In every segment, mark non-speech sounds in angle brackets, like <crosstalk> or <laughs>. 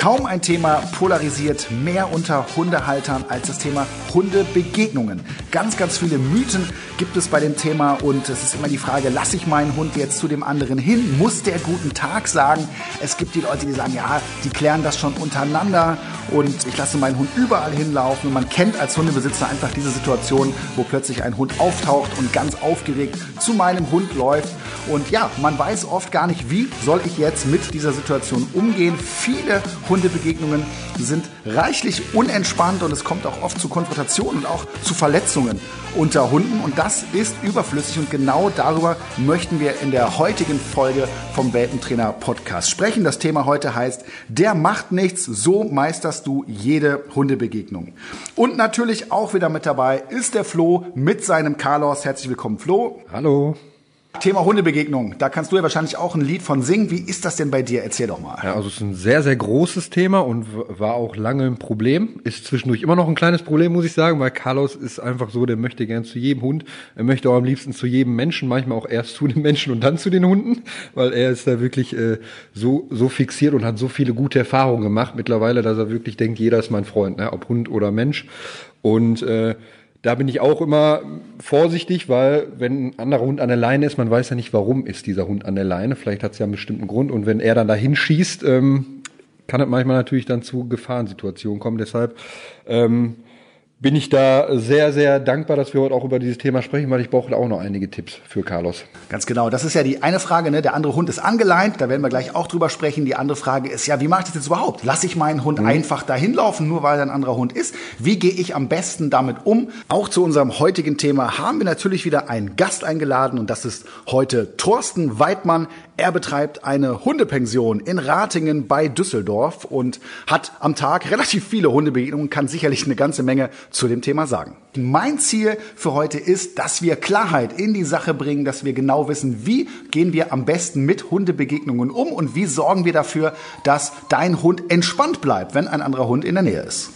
Kaum ein Thema polarisiert mehr unter Hundehaltern als das Thema Hundebegegnungen. Ganz, ganz viele Mythen gibt es bei dem Thema und es ist immer die Frage, lasse ich meinen Hund jetzt zu dem anderen hin? Muss der guten Tag sagen? Es gibt die Leute, die sagen, ja, die klären das schon untereinander und ich lasse meinen Hund überall hinlaufen und man kennt als Hundebesitzer einfach diese Situation, wo plötzlich ein Hund auftaucht und ganz aufgeregt zu meinem Hund läuft und ja, man weiß oft gar nicht, wie soll ich jetzt mit dieser Situation umgehen. Viele Hundebegegnungen sind reichlich unentspannt und es kommt auch oft zu Konfrontationen und auch zu Verletzungen unter Hunden und das ist überflüssig und genau darüber möchten wir in der heutigen Folge vom Welpentrainer Podcast sprechen. Das Thema heute heißt, der macht nichts, so meisterst du jede Hundebegegnung. Und natürlich auch wieder mit dabei ist der Flo mit seinem Carlos. Herzlich willkommen, Flo. Hallo. Thema Hundebegegnung, da kannst du ja wahrscheinlich auch ein Lied von singen. Wie ist das denn bei dir? Erzähl doch mal. Ja, also es ist ein sehr, sehr großes Thema und war auch lange ein Problem. Ist zwischendurch immer noch ein kleines Problem, muss ich sagen, weil Carlos ist einfach so, der möchte gern zu jedem Hund. Er möchte auch am liebsten zu jedem Menschen, manchmal auch erst zu den Menschen und dann zu den Hunden, weil er ist da wirklich äh, so, so fixiert und hat so viele gute Erfahrungen gemacht mittlerweile, dass er wirklich denkt, jeder ist mein Freund, ne? ob Hund oder Mensch. Und äh, da bin ich auch immer vorsichtig, weil wenn ein anderer Hund an der Leine ist, man weiß ja nicht, warum ist dieser Hund an der Leine. Vielleicht hat es ja einen bestimmten Grund. Und wenn er dann dahin schießt, ähm, kann es manchmal natürlich dann zu Gefahrensituationen kommen. Deshalb ähm, bin ich da sehr, sehr dankbar, dass wir heute auch über dieses Thema sprechen, weil ich brauche auch noch einige Tipps für Carlos. Ganz genau. Das ist ja die eine Frage, ne? Der andere Hund ist angeleint, da werden wir gleich auch drüber sprechen. Die andere Frage ist ja, wie mache ich das jetzt überhaupt? Lasse ich meinen Hund mhm. einfach dahin laufen, nur weil er ein anderer Hund ist? Wie gehe ich am besten damit um? Auch zu unserem heutigen Thema haben wir natürlich wieder einen Gast eingeladen und das ist heute Thorsten Weidmann. Er betreibt eine Hundepension in Ratingen bei Düsseldorf und hat am Tag relativ viele Hundebegegnungen, kann sicherlich eine ganze Menge zu dem Thema sagen. Mein Ziel für heute ist, dass wir Klarheit in die Sache bringen, dass wir genau wissen, wie gehen wir am besten mit Hundebegegnungen um und wie sorgen wir dafür, dass dein Hund entspannt bleibt, wenn ein anderer Hund in der Nähe ist.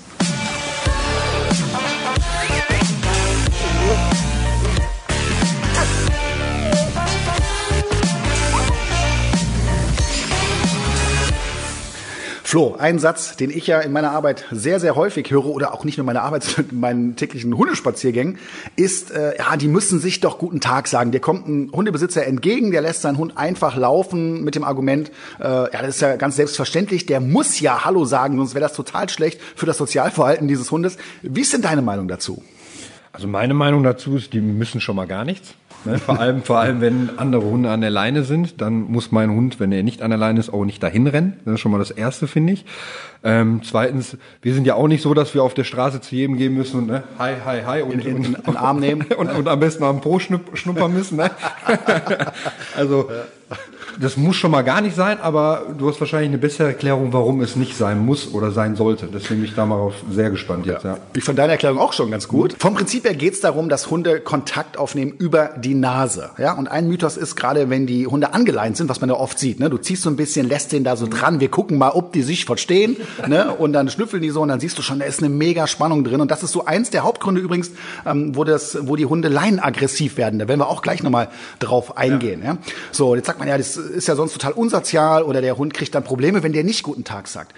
Flo, ein Satz, den ich ja in meiner Arbeit sehr, sehr häufig höre oder auch nicht nur in meiner Arbeit, <laughs> sondern in meinen täglichen Hundespaziergängen, ist, äh, ja, die müssen sich doch guten Tag sagen. Dir kommt ein Hundebesitzer entgegen, der lässt seinen Hund einfach laufen mit dem Argument, äh, ja, das ist ja ganz selbstverständlich, der muss ja Hallo sagen, sonst wäre das total schlecht für das Sozialverhalten dieses Hundes. Wie ist denn deine Meinung dazu? Also meine Meinung dazu ist, die müssen schon mal gar nichts. Ne? Vor allem, vor allem, wenn andere Hunde an der Leine sind, dann muss mein Hund, wenn er nicht an der Leine ist, auch nicht dahin rennen. Das ist schon mal das Erste, finde ich. Ähm, zweitens, wir sind ja auch nicht so, dass wir auf der Straße zu jedem gehen müssen und ne, hi, hi, hi und, in, in, und, Arm nehmen <laughs> und, und, am besten am Po schnuppern müssen. Ne? <laughs> also das muss schon mal gar nicht sein, aber du hast wahrscheinlich eine bessere Erklärung, warum es nicht sein muss oder sein sollte. Deswegen bin ich da mal sehr gespannt jetzt. Ja. Ich fand deine Erklärung auch schon ganz gut. Vom Prinzip her geht es darum, dass Hunde Kontakt aufnehmen über die Nase. Ja? Und ein Mythos ist gerade, wenn die Hunde angeleint sind, was man ja oft sieht. Ne? Du ziehst so ein bisschen, lässt den da so dran. Wir gucken mal, ob die sich verstehen. ne? Und dann schnüffeln die so und dann siehst du schon, da ist eine mega Spannung drin. Und das ist so eins der Hauptgründe übrigens, ähm, wo, das, wo die Hunde leinenaggressiv werden. Da werden wir auch gleich nochmal drauf eingehen. Ja. ja. So, jetzt sagt man ja, das ist ja sonst total unsozial oder der Hund kriegt dann Probleme, wenn der nicht guten Tag sagt.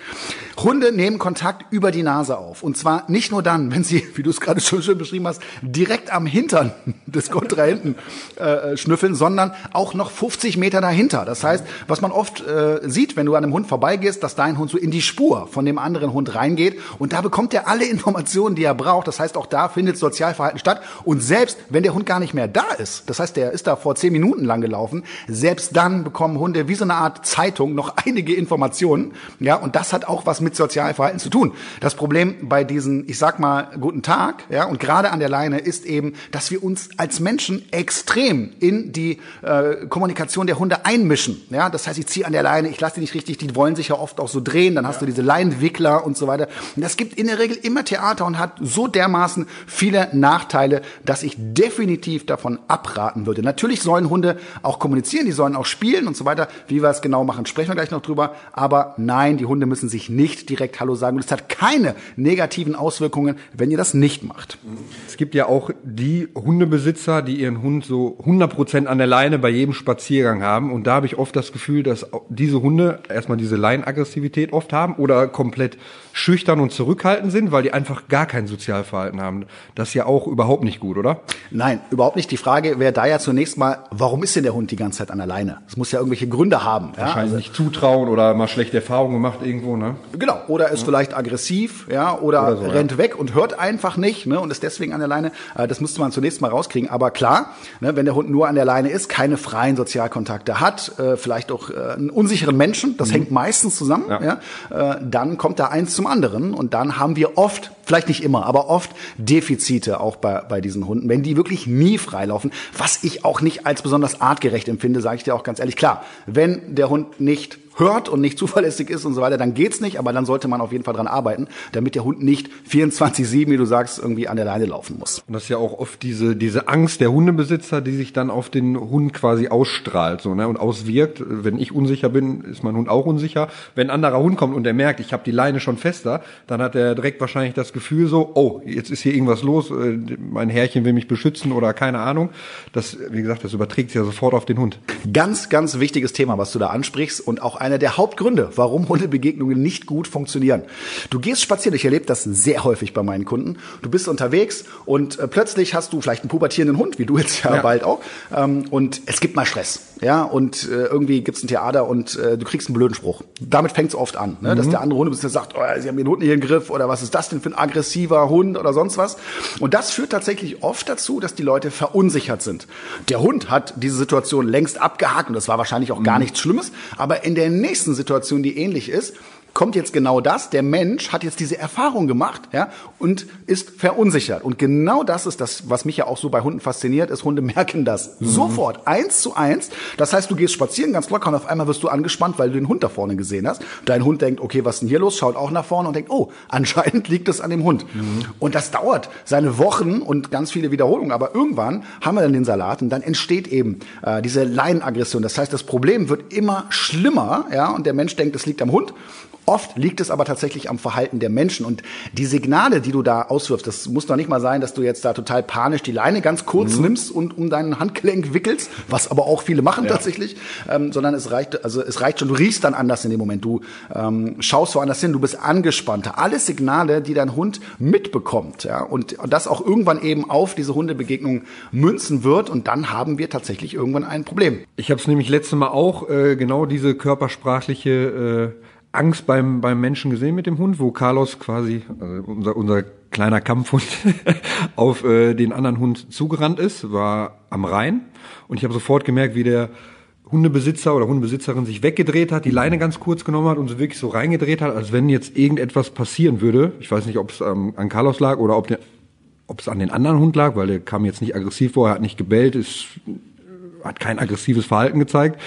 Hunde nehmen Kontakt über die Nase auf. Und zwar nicht nur dann, wenn sie, wie du es gerade schon schön beschrieben hast, direkt am Hintern des Kontrahenten äh, schnüffeln, sondern auch noch 50 Meter dahinter. Das heißt, was man oft äh, sieht, wenn du an einem Hund vorbeigehst, dass dein Hund so in die Spur von dem anderen Hund reingeht und da bekommt er alle Informationen, die er braucht. Das heißt, auch da findet Sozialverhalten statt. Und selbst wenn der Hund gar nicht mehr da ist, das heißt, der ist da vor zehn Minuten lang gelaufen, selbst dann bekommen Hunde wie so eine Art Zeitung noch <laughs> einige Informationen. Ja, und das hat auch was mit Sozialverhalten zu tun. Das Problem bei diesen, ich sag mal, guten Tag, ja, und gerade an der Leine ist eben, dass wir uns als Menschen extrem in die äh, Kommunikation der Hunde einmischen. Ja, das heißt, ich ziehe an der Leine, ich lasse die nicht richtig, die wollen sich ja oft auch so drehen, dann hast ja. du diese Leinenwickler und so weiter. Und das gibt in der Regel immer Theater und hat so dermaßen viele Nachteile, dass ich definitiv davon abraten würde. Natürlich sollen Hunde auch kommunizieren, die sollen auch spielen reagieren und so weiter. Wie wir es genau machen, sprechen wir gleich noch drüber. Aber nein, die Hunde müssen sich nicht direkt Hallo sagen. Und es hat keine negativen Auswirkungen, wenn ihr das nicht macht. Es gibt ja auch die Hundebesitzer, die ihren Hund so 100% an der Leine bei jedem Spaziergang haben. Und da habe ich oft das Gefühl, dass diese Hunde erstmal diese Leinaggressivität oft haben oder komplett schüchtern und zurückhaltend sind, weil die einfach gar kein Sozialverhalten haben. Das ist ja auch überhaupt nicht gut, oder? Nein, überhaupt nicht. Die Frage wäre da ja zunächst mal, warum ist denn der Hund die ganze Zeit an der Leine? Es muss ja irgendwelche Gründe haben. Wahrscheinlich ja? also, nicht zutrauen oder mal schlechte Erfahrungen gemacht irgendwo, ne? Genau. Oder ist ja. vielleicht aggressiv, ja, oder, oder so, rennt ja. weg und hört einfach nicht, ne, und ist deswegen an der Leine. Äh, das müsste man zunächst mal rauskriegen. Aber klar, ne, wenn der Hund nur an der Leine ist, keine freien Sozialkontakte hat, äh, vielleicht auch äh, einen unsicheren Menschen, das mhm. hängt meistens zusammen, ja. ja dann kommt da eins zum anderen und dann haben wir oft, vielleicht nicht immer, aber oft Defizite auch bei, bei diesen Hunden, wenn die wirklich nie freilaufen, was ich auch nicht als besonders artgerecht empfinde, sage ich dir auch ganz ehrlich. Klar, wenn der Hund nicht hört und nicht <laughs> zuverlässig ist und so weiter, dann geht's nicht, aber dann sollte man auf jeden Fall dran arbeiten, damit der Hund nicht 24/7, wie du sagst, irgendwie an der Leine laufen muss. Und das ist ja auch oft diese diese Angst der Hundebesitzer, die sich dann auf den Hund quasi ausstrahlt so, ne, und auswirkt. Wenn ich unsicher bin, ist mein Hund auch unsicher. Wenn ein anderer Hund kommt und der merkt, ich habe die Leine schon fester, dann hat er direkt wahrscheinlich das Gefühl so, oh, jetzt ist hier irgendwas los, äh, mein Herrchen will mich beschützen oder keine Ahnung. Das wie gesagt, das überträgt sich ja sofort auf den Hund. Ganz ganz wichtiges Thema, was du da ansprichst und auch einer der Hauptgründe, warum Hundebegegnungen nicht gut funktionieren. Du gehst spazieren, ich erlebe das sehr häufig bei meinen Kunden. Du bist unterwegs und äh, plötzlich hast du vielleicht einen pubertierenden Hund, wie du jetzt ja, ja. bald auch, ähm, und es gibt mal Stress, ja, und äh, irgendwie gibt's ein Theater und äh, du kriegst einen blöden Spruch. Damit fängt's oft an, ne? Mhm. dass der andere Hundebesitzer sagt, oh, sie haben den Hund nicht im Griff oder was ist das denn für ein aggressiver Hund oder sonst was. Und das führt tatsächlich oft dazu, dass die Leute verunsichert sind. Der Hund hat diese Situation längst abgehakt und das war wahrscheinlich auch gar mhm. nichts Schlimmes, aber in der nächsten Situation, die ähnlich ist, kommt jetzt genau das. Der Mensch hat jetzt diese Erfahrung gemacht, ja, und ist verunsichert. Und genau das ist das, was mich ja auch so bei Hunden fasziniert, ist, Hunde <laughs> merken das mhm. sofort, eins zu eins. Das heißt, du gehst spazieren ganz locker und auf einmal wirst du angespannt, weil du den Hund da vorne gesehen hast. Dein Hund denkt, okay, was ist denn hier los? Schaut auch nach vorne und denkt, oh, <laughs> anscheinend liegt es an dem Hund. Mhm. Und das dauert seine Wochen und ganz viele Wiederholungen. Aber irgendwann haben wir dann den Salat und dann entsteht eben äh, diese Leinenaggression. Das heißt, das Problem wird immer schlimmer, ja, und der Mensch denkt, es liegt am Hund. Oft liegt es aber tatsächlich am Verhalten der Menschen. Und die Signale, die du da auswirfst, das muss doch nicht mal sein, dass du jetzt da total panisch die Leine ganz kurz mhm. nimmst und um dein Handgelenk wickelst, was aber auch viele machen ja. tatsächlich, ähm, sondern es reicht, also es reicht schon, du riechst dann anders in dem Moment, du ähm, schaust woanders hin, du bist angespannter. Alle Signale, die dein Hund mitbekommt, ja, und das auch irgendwann eben auf diese Hundebegegnung münzen wird und dann haben wir tatsächlich irgendwann ein Problem. Ich habe es nämlich letzte Mal auch äh, genau diese körpersprachliche äh Angst beim, beim Menschen gesehen mit dem Hund, wo Carlos quasi, also unser, unser kleiner Kampfhund, <laughs> auf äh, den anderen Hund zugerannt ist, war am Rhein. Und ich habe sofort gemerkt, wie der Hundebesitzer oder Hundebesitzerin sich weggedreht hat, die Leine ganz kurz genommen hat und so wirklich so reingedreht hat, als wenn jetzt irgendetwas passieren würde. Ich weiß nicht, ob es ähm, an Carlos lag oder ob, der, ob es an den anderen Hund lag, weil der kam jetzt nicht aggressiv vor, er hat nicht gebellt, ist, hat kein aggressives Verhalten gezeigt.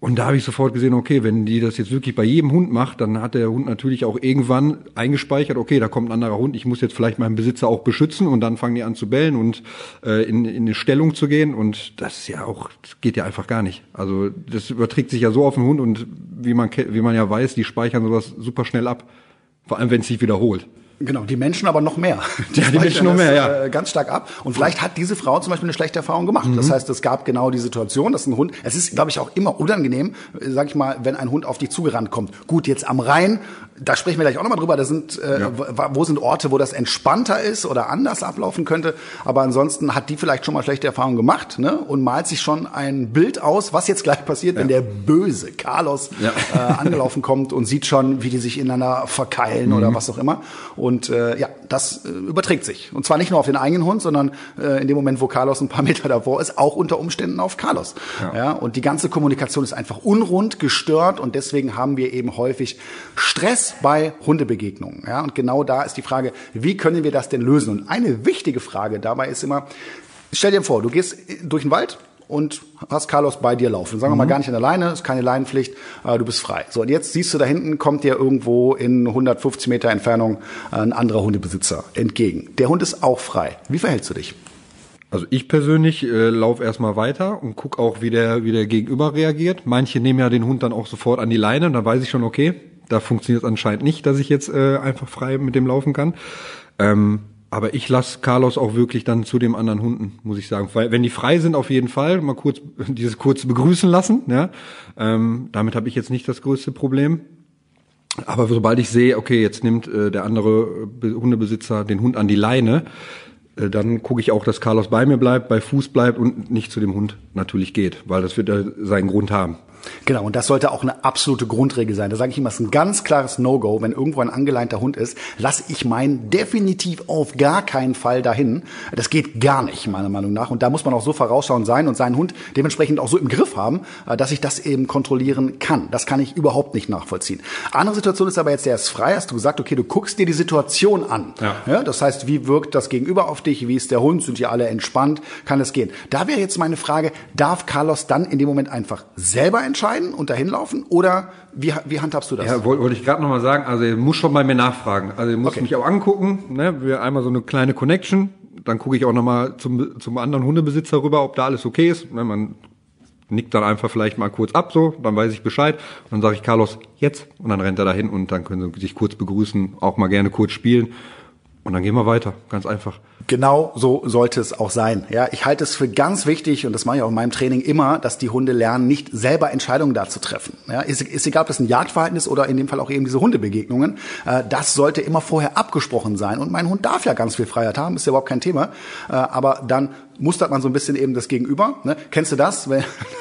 Und da habe ich sofort gesehen, okay, wenn die das jetzt wirklich bei jedem Hund macht, dann hat der Hund natürlich auch irgendwann eingespeichert, okay, da kommt ein anderer Hund, ich muss jetzt vielleicht meinen Besitzer auch beschützen und dann fangen die an zu bellen und äh, in, in eine Stellung zu gehen und das ist ja auch, geht ja einfach gar nicht. Also das überträgt sich ja so auf den Hund und wie man, wie man ja weiß, die speichern sowas super schnell ab, vor allem wenn es sich wiederholt. Genau, die Menschen aber noch mehr. <laughs> Die, ja, die Menschen noch mehr, ja. Äh, ganz stark ab. Und vielleicht hat diese Frau zum Beispiel eine schlechte Erfahrung gemacht. Mhm. Das heißt, es gab genau die Situation, dass ein Hund, es ist, glaube ich, auch immer unangenehm, äh, sag ich mal, wenn ein Hund auf dich zugerannt kommt. Gut, jetzt am Rhein, da sprechen wir gleich auch nochmal drüber, da sind, äh, ja. wo sind Orte, wo das entspannter ist oder anders ablaufen könnte. Aber ansonsten hat die vielleicht schon mal schlechte Erfahrungen gemacht, ne? Und malt sich schon ein Bild aus, was jetzt gleich passiert, ja. wenn der böse Carlos äh, angelaufen kommt und sieht schon, wie die sich ineinander verkeilen mhm. oder was auch immer. Und äh, ja, das äh, überträgt sich. Und zwar nicht nur auf den eigenen Hund, sondern äh, in dem Moment, wo Carlos ein paar <laughs> Meter davor ist, auch unter Umständen auf Carlos. Ja. ja. Und die ganze Kommunikation ist einfach unrund, gestört und deswegen haben wir eben häufig Stress bei Hundebegegnungen. Ja. Und genau da ist die Frage, wie können wir das denn lösen? Und eine wichtige Frage dabei ist immer, stell dir vor, du gehst durch den Wald und hast Carlos bei dir laufen. Sagen wir mal mhm. gar nicht an der Leine, ist keine Leinenpflicht, äh, du bist frei. So, und jetzt siehst du da hinten, kommt dir irgendwo in 150 Meter Entfernung ein anderer Hundebesitzer entgegen. Der Hund ist auch frei. Wie verhältst du dich? Also ich persönlich äh, laufe erstmal weiter und guck auch, wie der, wie der Gegenüber reagiert. Manche nehmen ja den Hund dann auch sofort an die Leine und dann weiß ich schon, okay, da funktioniert es anscheinend nicht, dass ich jetzt äh, einfach frei mit dem laufen kann. Ähm, aber ich lasse Carlos auch wirklich dann zu dem anderen Hunden, muss ich sagen. Weil wenn die frei sind, auf jeden Fall mal kurz <laughs> dieses kurz begrüßen lassen. Ja, ähm, damit habe ich jetzt nicht das größte Problem. Aber sobald ich sehe, okay, jetzt nimmt äh, der andere Hundebesitzer den Hund an die Leine, äh, dann gucke ich auch, dass Carlos bei mir bleibt, bei Fuß bleibt und nicht zu dem Hund natürlich geht, weil das wird äh, seinen Grund haben. Genau, und das sollte auch eine absolute Grundregel sein. Da sage ich immer, es ist ein ganz klares No-Go, wenn irgendwo ein angeleinter Hund ist, lasse ich meinen definitiv auf gar keinen Fall dahin. Das geht gar nicht, meiner Meinung nach. Und da muss man auch so vorausschauend sein und seinen Hund dementsprechend auch so im Griff haben, äh, dass ich das eben kontrollieren kann. Das kann ich überhaupt nicht nachvollziehen. Andere Situation ist aber jetzt, der ist frei, hast du gesagt, okay, du guckst dir die Situation an. Ja. ja das heißt, wie wirkt das Gegenüber auf dich? Wie ist der Hund? Sind die alle entspannt? Kann es gehen? Da wäre jetzt meine Frage, darf Carlos dann in dem Moment einfach selber entscheiden und dahin laufen? Oder wie, wie handhabst du das? Ja, wollte wollt ich gerade nochmal sagen, also ihr muss schon bei mir nachfragen. Also ihr muss okay. mich auch angucken, ne? Wir einmal so eine kleine Connection, dann gucke ich auch nochmal zum, zum anderen Hundebesitzer rüber, ob da alles okay ist. Ne? Man nickt dann einfach vielleicht mal kurz ab, so, dann weiß ich Bescheid. Und dann sage ich Carlos, jetzt. Und dann rennt er dahin und dann können sie sich kurz begrüßen, auch mal gerne kurz spielen. Und dann gehen wir weiter, ganz einfach. Genau so sollte es auch sein. Ja, ich halte es für ganz wichtig und das mache ich auch in meinem Training immer, dass die Hunde lernen, nicht selber Entscheidungen da zu treffen. Ja, ist, ist egal, ob das ein Jagdverhalten ist oder in dem Fall auch eben diese Hundebegegnungen. Äh, das sollte immer vorher abgesprochen sein und mein Hund darf ja ganz viel Freiheit haben, ist ja überhaupt kein Thema. Äh, aber dann mustert man so ein bisschen eben das Gegenüber. Ne? Kennst du das? <laughs>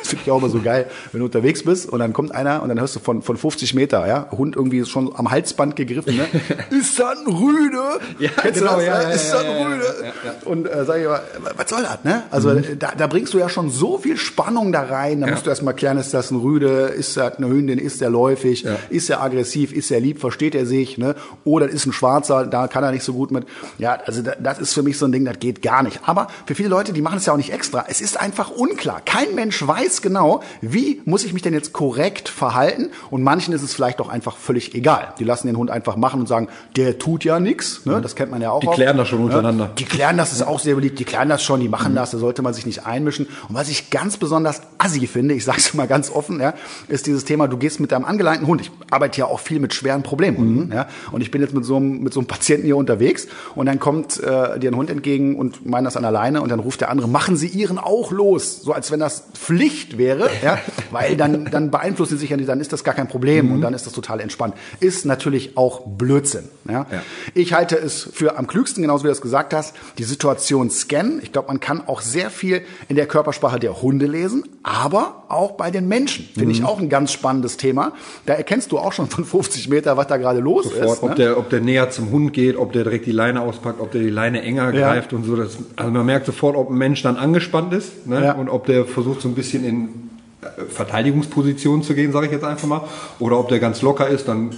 Das finde ich auch immer so geil, wenn du unterwegs bist und dann kommt einer und dann hörst du von, von 50 Meter, ja, Hund irgendwie schon am Halsband gegriffen, ne? <laughs> ist das ein Rüde? Ja, Kennst genau, du das? Ja, ja, ist das ein Rüde? Ja, ja, und äh, sag ich mal, was soll das, ne? Also mhm. da, da bringst du ja schon so viel Spannung da rein. Da musst du erstmal klären, ist das ein Rüde, ist das eine Hündin, ist der läufig, ist er aggressiv, ist er lieb, versteht er sich, ne? Oder ist ein Schwarzer, da kann er nicht so gut mit. Ja, also das ist für mich so ein Ding, das geht gar nicht. Aber für viele Leute die machen es ja auch nicht extra. Es ist einfach unklar. Kein Mensch weiß genau, wie muss ich mich denn jetzt korrekt verhalten. Und manchen ist es vielleicht auch einfach völlig egal. Die lassen den Hund einfach machen und sagen, der tut ja nichts. Ne? Das kennt man ja auch. Die klären das schon untereinander. Die klären das, ist auch sehr beliebt. Die klären das schon, die machen mhm. das. Da sollte man sich nicht einmischen. Und was ich ganz besonders assi finde, ich sage es <laughs> mal ganz offen, ja, ist dieses Thema, du gehst mit deinem angeleinten Hund. Ich arbeite ja auch viel mit schweren Problemhunden. Mhm. Ja? Und ich bin jetzt mit so, einem, mit so einem Patienten hier unterwegs und dann kommt äh, dir ein Hund entgegen und meint das an alleine und dann ruft der andere, machen Sie Ihren auch los, so als wenn das Pflicht wäre, ja, <laughs> weil dann, dann beeinflussen Sie sich ja nicht, dann ist das gar kein Problem mhm. und dann ist das total entspannt. Ist natürlich auch Blödsinn. Ja. ja. Ich halte es für am klügsten, genauso wie du es gesagt hast, die Situation scannen. Ich glaube, man kann auch sehr viel in der Körpersprache der Hunde lesen, aber auch bei den Menschen. Finde mhm. ich auch ein ganz spannendes Thema. Da erkennst du auch schon von <laughs> 50 Meter, was da gerade los Sofort, ist. Ob, ne? der, ob der näher zum Hund geht, ob der direkt die Leine auspackt, ob der die Leine enger ja. greift und so. Das, also man merkt sofort, ob ein Mensch dann angespannt ist ne? Ja. und ob der versucht so ein bisschen in äh, Verteidigungsposition zu gehen, sage ich jetzt einfach mal, oder ob der ganz locker ist, dann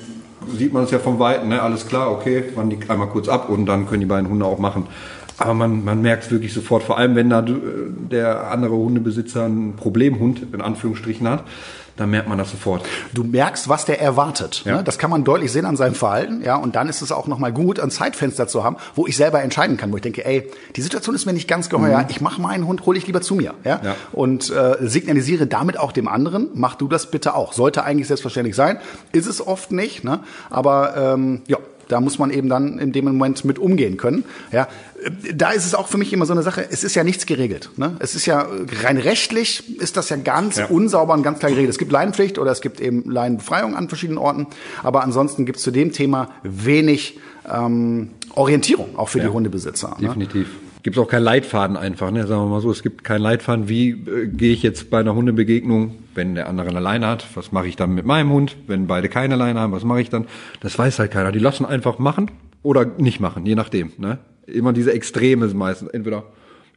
sieht man es ja vom Weiten, ne? alles klar, okay, man liegt einmal kurz ab und dann können die beiden Hunde auch machen. Aber man, man merkt es wirklich sofort, vor allem wenn da äh, der andere Hundebesitzer einen Problemhund in Anführungsstrichen hat, dann merkt man das sofort. Du merkst, was der erwartet. Ja. Ne? Das kann man deutlich sehen an seinem Verhalten. Ja, und dann ist es auch nochmal gut, ein Zeitfenster zu haben, wo ich selber entscheiden kann, wo ich denke, ey, die Situation ist mir nicht ganz geheuer. Mhm. Ich mache meinen Hund, hole ich lieber zu mir. Ja, ja. und äh, signalisiere damit auch dem anderen, mach du das bitte auch. Sollte eigentlich selbstverständlich sein, ist es oft nicht. Ne? Aber ähm, ja, da muss man eben dann in dem Moment mit umgehen können. Ja, da ist es auch für mich immer so eine Sache, es ist ja nichts geregelt. Ne? Es ist ja rein rechtlich ist das ja ganz ja. unsauber und ganz klar geregelt. Es gibt Leinenpflicht oder es gibt eben Leinenbefreiung an verschiedenen Orten, aber ansonsten gibt es zu dem Thema wenig ähm, Orientierung, auch für ja. die Hundebesitzer. Ne? Definitiv. Ne? Gibt es auch keinen Leitfaden einfach, ne? Sagen wir mal so, es gibt keinen Leitfaden, wie äh, gehe ich jetzt bei einer Hundebegegnung, wenn der andere eine Leine hat, was mache ich dann mit meinem Hund? Wenn beide keine Leine haben, was mache ich dann? Das weiß halt keiner. Die lassen einfach machen oder nicht machen, je nachdem. Ne? Immer diese Extreme meistens. Entweder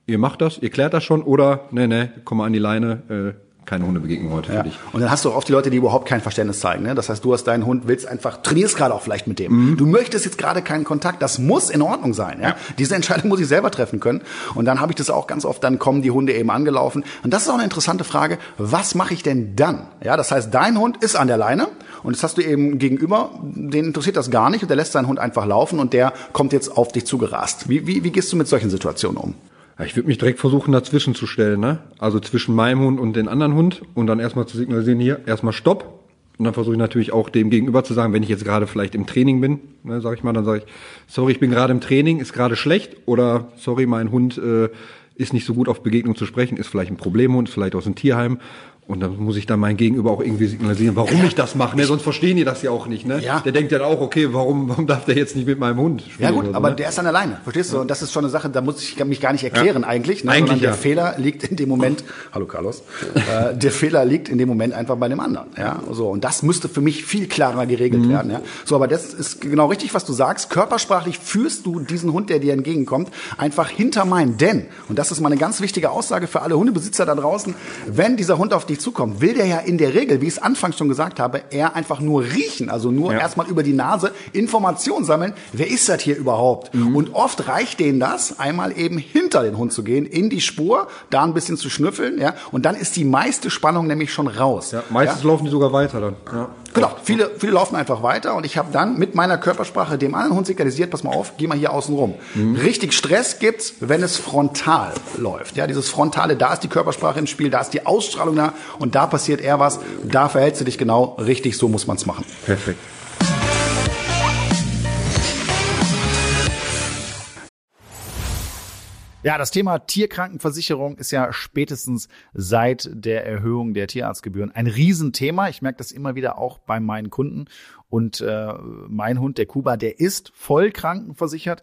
ihr macht das, ihr klärt das schon oder ne, ne, komm mal an die Leine, äh, keine Hundebegegnung heute ja. für dich. Und dann hast du auch oft die Leute, die überhaupt kein Verständnis zeigen. Ne? Das heißt, du hast deinen Hund, willst einfach, trainierst gerade auch vielleicht mit dem. Mhm. Du möchtest jetzt gerade keinen Kontakt. Das muss in Ordnung sein. Ja? ja? Diese Entscheidung muss ich selber treffen können. Und dann habe ich das auch ganz oft, dann kommen die Hunde eben angelaufen. Und das ist auch eine interessante Frage. Was mache ich denn dann? Ja, das heißt, dein Hund ist an der Leine und jetzt hast du eben gegenüber, den interessiert das gar nicht und der lässt seinen Hund einfach laufen und der kommt jetzt auf dich zugerast. Wie, wie, wie gehst du mit solchen Situationen um? Ja, ich würde mich direkt versuchen, dazwischen zu stellen, ne? Also zwischen meinem Hund und den anderen Hund und dann erstmal zu signalisieren, hier, erstmal Stopp. Und dann versuche ich natürlich auch dem gegenüber zu sagen, wenn ich jetzt gerade vielleicht im Training bin, ne, sag ich mal, dann sage ich, sorry, ich bin gerade im Training, ist gerade schlecht oder sorry, mein Hund äh, ist nicht so gut auf Begegnung zu sprechen, ist vielleicht ein Problemhund, vielleicht aus dem Tierheim und dann muss ich dann mein Gegenüber auch irgendwie signalisieren, warum ich das mache. Ne? Sonst verstehen die das ja auch nicht. Ne? Ja. Der denkt dann auch, okay, warum, warum darf der jetzt nicht mit meinem Hund spielen? Ja gut, so, aber ne? der ist dann alleine, verstehst du? Und das ist schon eine Sache, da muss ich mich gar nicht erklären ja. eigentlich. Ne? Eigentlich der Fehler liegt in dem Moment, <laughs> hallo Carlos, äh, der Fehler liegt in dem Moment einfach bei dem anderen. Ja, so und das müsste für mich viel klarer geregelt mhm. werden. Ja, so, aber das ist genau richtig, was du sagst. Körpersprachlich führst du diesen Hund, der dir entgegenkommt, einfach hinter meinen. Denn und das ist mal eine ganz wichtige Aussage für alle Hundebesitzer da draußen: Wenn dieser Hund auf dich zukommt, will der ja in der Regel, wie ich es anfangs schon gesagt habe, eher einfach nur riechen, also nur ja. erstmal über die Nase Informationen sammeln. Wer ist das hier überhaupt? Mhm. Und oft reicht denen das, einmal eben hinter den Hund zu gehen, in die Spur, da ein bisschen zu schnüffeln, ja, und dann ist die meiste Spannung nämlich schon raus. Ja, meistens ja? laufen die sogar weiter dann. Ja. Genau, viele, viele laufen einfach weiter und ich habe dann mit meiner Körpersprache dem anderen Hund signalisiert, pass mal auf, geh mal hier außen rum. Mhm. Richtig Stress gibt's, wenn es frontal läuft. Ja, dieses Frontale, da ist die Körpersprache im Spiel, da ist die Ausstrahlung da und da passiert eher was. Da verhältst du dich genau richtig, so muss man's machen. Perfekt. Ja, das Thema Tierkrankenversicherung ist ja spätestens seit der Erhöhung der Tierarztgebühren ein Riesenthema. Ich merke das immer wieder auch bei meinen Kunden. Und äh, mein Hund, der Kuba, der ist voll krankenversichert.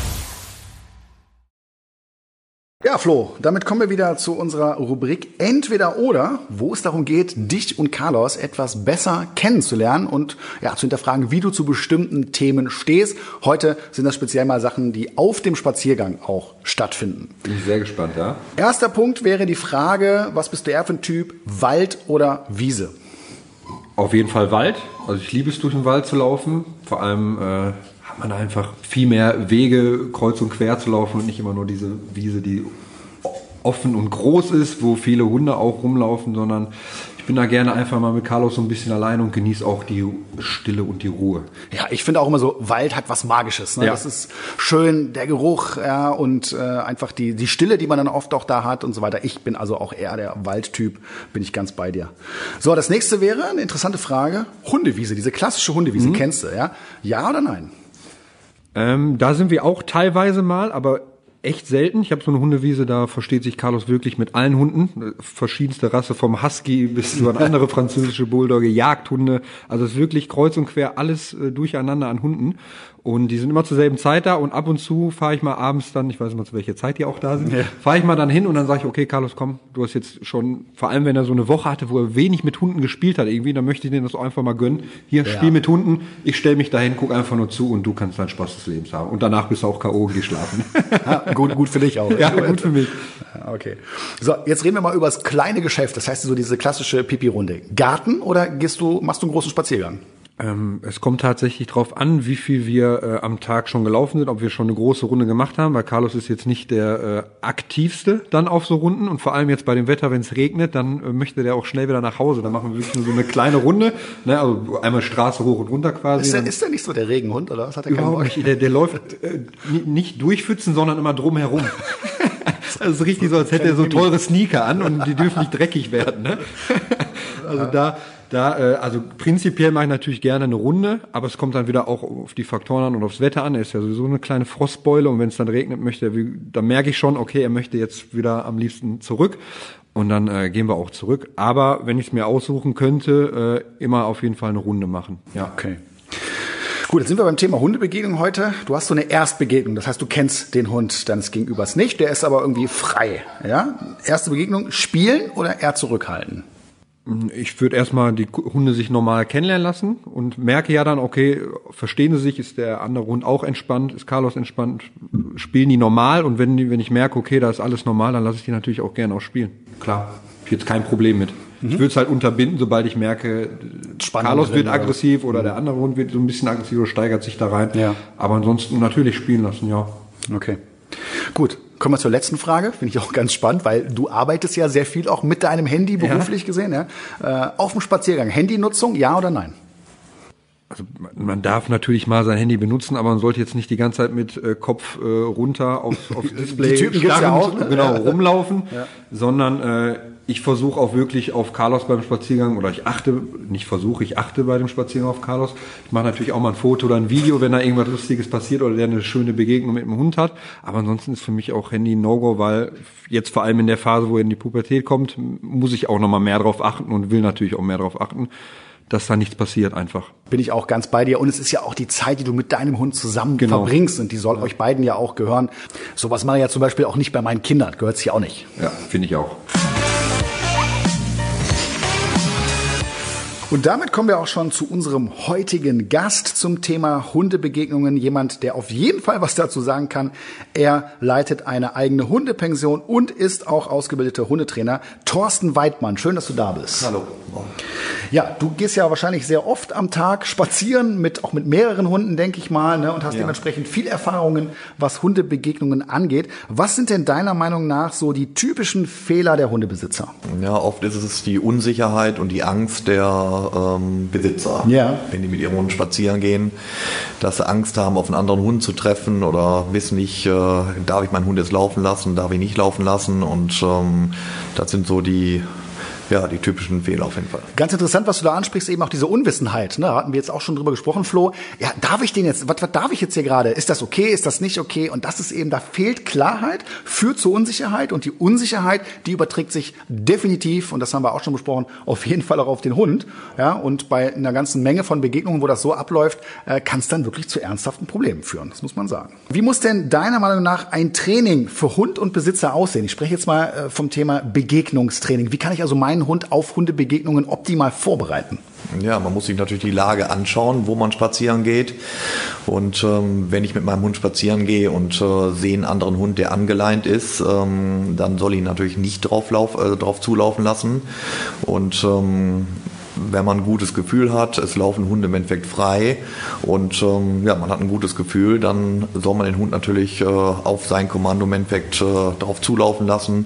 Ja, Flo, damit kommen wir wieder zu unserer Rubrik Entweder oder, wo es darum geht, dich und Carlos etwas besser kennenzulernen und ja, zu hinterfragen, wie du zu bestimmten Themen stehst. Heute sind das speziell mal Sachen, die auf dem Spaziergang auch stattfinden. Bin ich sehr gespannt, ja. Erster Punkt wäre die Frage, was bist du eher für ein Typ, Wald oder Wiese? Auf jeden Fall Wald. Also ich liebe es, durch den Wald zu laufen. Vor allem äh, hat man einfach viel mehr Wege, kreuz und quer zu laufen und nicht immer nur diese Wiese, die offen und groß ist, wo viele Hunde auch rumlaufen, sondern ich bin da gerne einfach mal mit Carlos so ein bisschen allein und genieße auch die Stille und die Ruhe. Ja, ich finde auch immer so, Wald hat was Magisches. Ne? Ja. Das ist schön, der Geruch ja, und äh, einfach die, die Stille, die man dann oft auch da hat und so weiter. Ich bin also auch eher der Waldtyp, bin ich ganz bei dir. So, das nächste wäre eine interessante Frage. Hundewiese, diese klassische Hundewiese, mhm. kennst du, ja? Ja oder nein? Ähm, da sind wir auch teilweise mal, aber echt selten. Ich habe so eine Hundewiese, da versteht sich Carlos wirklich mit allen Hunden. Verschiedenste Rasse, vom Husky bis zu andere französische Bulldogge, Jagdhunde. Also es ist wirklich kreuz und quer alles äh, durcheinander an Hunden. Und die sind immer zur selben Zeit da und ab und zu fahre ich mal abends dann, ich weiß nicht mal zu welcher Zeit die auch da sind, ja. fahre ich mal dann hin und dann sage ich, okay, Carlos, komm, du hast jetzt schon, vor allem wenn er so eine Woche hatte, wo er wenig mit Hunden gespielt hat irgendwie, dann möchte ich dir das einfach mal gönnen. Hier, ja. spiel mit Hunden, ich stell mich dahin, guck einfach nur zu und du kannst deinen Spaß des Lebens haben. Und danach bist du auch K.O. und geh schlafen. <laughs> Ja, gut, gut für dich auch. Ja, gut für mich. Okay. So, jetzt reden wir mal über das kleine Geschäft, das heißt so diese klassische Pipi-Runde. Garten oder gehst du, machst du einen großen Spaziergang? Ähm, es kommt tatsächlich darauf an, wie viel wir äh, am Tag schon gelaufen sind, ob wir schon eine große Runde gemacht haben, weil Carlos ist jetzt nicht der äh, aktivste dann auf so Runden und vor allem jetzt bei dem Wetter, wenn es regnet, dann äh, möchte der auch schnell wieder nach Hause. Dann machen wir wirklich nur so eine kleine Runde, ne? also einmal Straße hoch und runter quasi. Ist der, ist der nicht so der Regenhund oder was hat der Überhaupt nicht. Der, der läuft äh, nicht durchpfützen, sondern immer drum herum. <laughs> Also es ist richtig so, als hätte er so teure Sneaker an und die dürfen nicht dreckig werden. Ne? <laughs> Also da, da, äh, also prinzipiell mache ich natürlich gerne eine Runde, aber es kommt dann wieder auch auf die Faktoren an und aufs Wetter an. Er ist ja sowieso eine kleine Frostbeule und wenn es dann regnet, möchte er, dann merke ich schon, okay, er möchte jetzt wieder am liebsten zurück. Und dann äh, gehen wir auch zurück. Aber wenn ich es mir aussuchen könnte, äh, immer auf jeden Fall eine Runde machen. Ja. Okay. Gut, jetzt sind wir beim Thema Hundebegegnung heute. Du hast so eine Erstbegegnung, das heißt, du kennst den Hund deines Gegenübers nicht, der ist aber irgendwie frei. Ja? Erste Begegnung, spielen oder eher zurückhalten? Ich würde erstmal die Hunde sich normal kennenlernen lassen und merke ja dann, okay, verstehen sie sich, ist der andere Hund auch entspannt, ist Carlos entspannt, spielen die normal und wenn, wenn ich merke, okay, da ist alles normal, dann lasse ich die natürlich auch gerne auch spielen. Klar, ich jetzt kein Problem mit. Mhm. Ich würde es halt unterbinden, sobald ich merke, Spannend Carlos wird aggressiv oder, oder der andere Hund wird so ein bisschen aggressiv oder steigert sich da rein. Ja. Aber ansonsten natürlich spielen lassen, ja. Okay. Gut, Kommen wir zur letzten Frage, finde ich auch ganz spannend, weil du arbeitest ja sehr viel auch mit deinem Handy beruflich ja. gesehen. Ja? Äh, auf dem Spaziergang, Handynutzung, ja oder nein? Also man darf natürlich mal sein Handy benutzen, aber man sollte jetzt nicht die ganze Zeit mit äh, Kopf äh, runter aufs, aufs <laughs> Display die Typen ja auch, ne? genau, ja. rumlaufen, ja. sondern äh, ich versuche auch wirklich auf Carlos beim Spaziergang oder ich achte, nicht versuche, ich achte bei dem Spaziergang auf Carlos. Ich mache natürlich auch mal ein Foto oder ein Video, wenn da irgendwas Lustiges passiert oder der eine schöne Begegnung mit dem Hund hat. Aber ansonsten ist für mich auch Handy No-Go, weil jetzt vor allem in der Phase, wo er in die Pubertät kommt, muss ich auch nochmal mehr drauf achten und will natürlich auch mehr drauf achten dass da nichts passiert einfach. Bin ich auch ganz bei dir. Und es ist ja auch die Zeit, die du mit deinem Hund zusammen genau. verbringst. Und die soll ja. euch beiden ja auch gehören. Sowas mache ich ja zum Beispiel auch nicht bei meinen Kindern. Gehört sich auch nicht. Ja, finde ich auch. Und damit kommen wir auch schon zu unserem heutigen Gast zum Thema Hundebegegnungen. Jemand, der auf jeden Fall was dazu sagen kann. Er leitet eine eigene Hundepension und ist auch ausgebildeter Hundetrainer. Thorsten Weidmann, schön, dass du da bist. Hallo. Ja, du gehst ja wahrscheinlich sehr oft am Tag spazieren, mit, auch mit mehreren Hunden, denke ich mal, ne, und hast ja. dementsprechend viel Erfahrungen, was Hundebegegnungen angeht. Was sind denn deiner Meinung nach so die typischen Fehler der Hundebesitzer? Ja, oft ist es die Unsicherheit und die Angst der ähm, Besitzer, ja. wenn die mit ihrem Hund spazieren gehen, dass sie Angst haben, auf einen anderen Hund zu treffen oder wissen nicht, äh, darf ich meinen Hund jetzt laufen lassen, darf ich nicht laufen lassen und ähm, das sind so die ja, die typischen Fehler auf jeden Fall. Ganz interessant, was du da ansprichst, eben auch diese Unwissenheit. Ne? Da hatten wir jetzt auch schon drüber gesprochen, Flo. Ja, darf ich den jetzt, was, was darf ich jetzt hier gerade? Ist das okay? Ist das nicht okay? Und das ist eben, da fehlt Klarheit, führt zu Unsicherheit und die Unsicherheit, die überträgt sich definitiv, und das haben wir auch schon besprochen, auf jeden Fall auch auf den Hund. Ja, und bei einer ganzen Menge von Begegnungen, wo das so abläuft, äh, kann es dann wirklich zu ernsthaften Problemen führen. Das muss man sagen. Wie muss denn deiner Meinung nach ein Training für Hund und Besitzer aussehen? Ich spreche jetzt mal äh, vom Thema Begegnungstraining. Wie kann ich also meinen seinen Hund auf Hundebegegnungen optimal vorbereiten? Ja, man muss sich natürlich die Lage anschauen, wo man spazieren geht. Und ähm, wenn ich mit meinem Hund spazieren gehe und äh, sehe einen anderen Hund, der angeleint ist, ähm, dann soll ich ihn natürlich nicht drauf, lauf, äh, drauf zulaufen lassen. Und ähm, wenn man ein gutes Gefühl hat, es laufen Hunde im Endeffekt frei und ähm, ja, man hat ein gutes Gefühl, dann soll man den Hund natürlich äh, auf sein Kommando im Endeffekt äh, darauf zulaufen lassen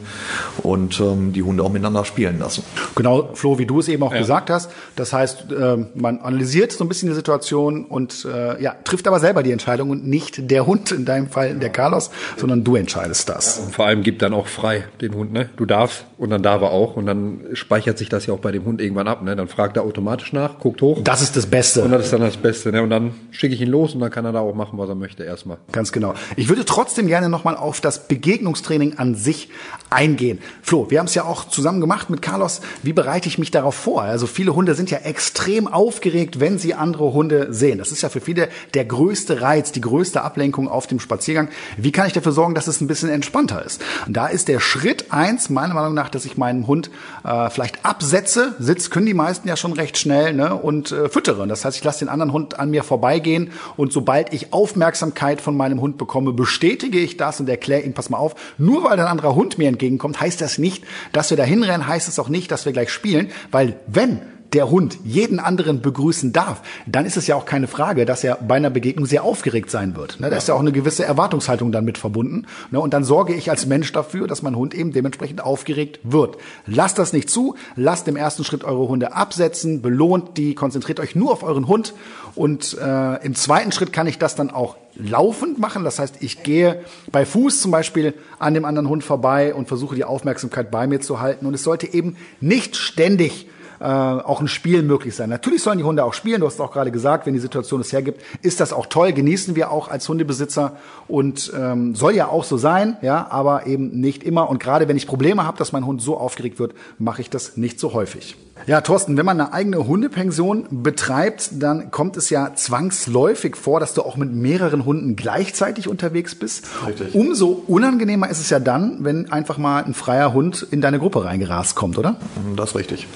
und ähm, die Hunde auch miteinander spielen lassen. Genau, Flo, wie du es eben auch ja. gesagt hast. Das heißt, äh, man analysiert so ein bisschen die Situation und äh, ja, trifft aber selber die Entscheidung und nicht der Hund, in deinem Fall der Carlos, sondern du entscheidest das. Ja, und vor allem gibt dann auch frei den Hund, ne? Du darfst und dann darf er auch und dann speichert sich das ja auch bei dem Hund irgendwann ab, ne? Dann fragt er automatisch nach, guckt hoch. Das ist das Beste. Und das ist dann das Beste. Ne? Und dann schicke ich ihn los und dann kann er da auch machen, was er möchte erstmal. Ganz genau. Ich würde trotzdem gerne nochmal auf das Begegnungstraining an sich eingehen. Flo, wir haben es ja auch zusammen gemacht mit Carlos. Wie bereite ich mich darauf vor? Also viele Hunde sind ja extrem aufgeregt, wenn sie andere Hunde sehen. Das ist ja für viele der größte Reiz, die größte Ablenkung auf dem Spaziergang. Wie kann ich dafür sorgen, dass es ein bisschen entspannter ist? Und da ist der Schritt eins, meiner Meinung nach, dass ich meinen Hund äh, vielleicht absetze. Sitz können die meisten ja schon recht schnell ne, und äh, füttere. Das heißt, ich lasse den anderen Hund an mir vorbeigehen und sobald ich Aufmerksamkeit von meinem Hund bekomme, bestätige ich das und erkläre ihm, pass mal auf, nur weil ein anderer Hund mir entgegenkommt, heißt das nicht, dass wir da hinrennen, heißt es auch nicht, dass wir gleich spielen, weil wenn der Hund jeden anderen begrüßen darf, dann ist es ja auch keine Frage, dass er bei einer Begegnung sehr aufgeregt sein wird. Ne? Da ist ja auch eine gewisse Erwartungshaltung dann mit verbunden. Ne? Und dann sorge ich als Mensch dafür, dass mein Hund eben dementsprechend aufgeregt wird. Lasst das nicht zu, lasst im ersten Schritt eure Hunde absetzen, belohnt die, konzentriert euch nur auf euren Hund und äh, im zweiten Schritt kann ich das dann auch laufend machen. Das heißt, ich gehe bei Fuß zum Beispiel an dem anderen Hund vorbei und versuche die Aufmerksamkeit bei mir zu halten. Und es sollte eben nicht ständig äh, auch ein Spiel möglich sein. Natürlich sollen die Hunde auch spielen, du hast auch gerade gesagt, wenn die Situation es hergibt, ist das auch toll, genießen wir auch als Hundebesitzer und ähm, soll ja auch so sein, ja, aber eben nicht immer. Und gerade wenn ich Probleme habe, dass mein Hund so aufgeregt wird, mache ich das nicht so häufig. Ja, Thorsten, wenn man eine eigene Hundepension betreibt, dann kommt es ja zwangsläufig vor, dass du auch mit mehreren Hunden gleichzeitig unterwegs bist. Richtig. Umso unangenehmer ist es ja dann, wenn einfach mal ein freier Hund in deine Gruppe reingerast kommt, oder? Das ist richtig.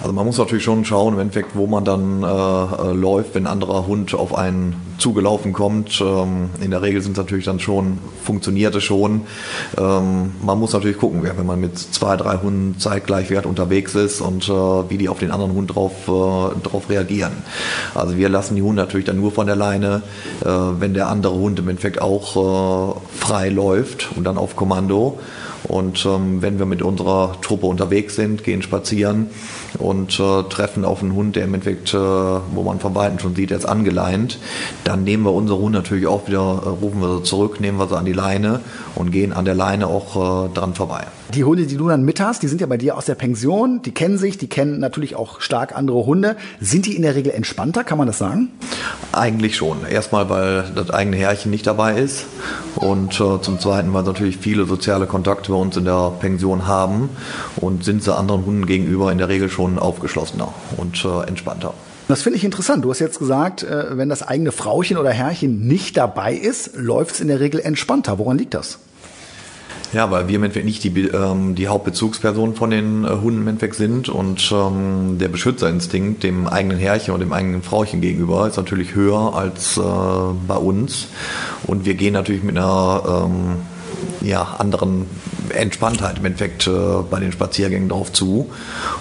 Also man muss natürlich schon schauen, im Endeffekt, wo man dann äh, äh, läuft, wenn ein anderer Hund auf einen zugelaufen kommt. Ähm, in der Regel sind es natürlich dann schon, funktioniert es schon. Ähm, man muss natürlich gucken, wenn man mit zwei, drei Hunden zeitgleich wert unterwegs ist und äh, wie die auf den anderen Hund drauf, äh, drauf reagieren. Also wir lassen die Hunde natürlich dann nur von der Leine, äh, wenn der andere Hund im Endeffekt auch äh, frei läuft und dann auf Kommando. Und ähm, wenn wir mit unserer Truppe unterwegs sind, gehen spazieren und äh, treffen auf einen Hund, der im Endeffekt, äh, wo man von Weitem schon sieht, er ist angeleint, dann nehmen wir unsere Hunde natürlich auch wieder, äh, rufen wir sie zurück, nehmen wir sie an die Leine und gehen an der Leine auch äh, dran vorbei. Die Hunde, die du dann mit hast, die sind ja bei dir aus der Pension, die kennen sich, die kennen natürlich auch stark andere Hunde. Sind die in der Regel entspannter, kann man das sagen? Eigentlich schon. Erstmal, weil das eigene Herrchen nicht dabei ist und äh, zum Zweiten, weil sie natürlich viele soziale Kontakte bei uns in der Pension haben und sind sie anderen Hunden gegenüber in der Regel schon aufgeschlossener und äh, entspannter. Das finde ich interessant. Du hast jetzt gesagt, äh, wenn das eigene Frauchen oder Herrchen nicht dabei ist, läuft es in der Regel entspannter. Woran liegt das? Ja, weil wir im Endeffekt nicht die, ähm, die Hauptbezugspersonen von den äh, Hunden im Endeffekt sind und ähm, der Beschützerinstinkt dem eigenen Herrchen und dem eigenen Frauchen gegenüber ist natürlich höher als äh, bei uns. Und wir gehen natürlich mit einer ähm, ja, anderen Entspanntheit im Endeffekt äh, bei den Spaziergängen drauf zu.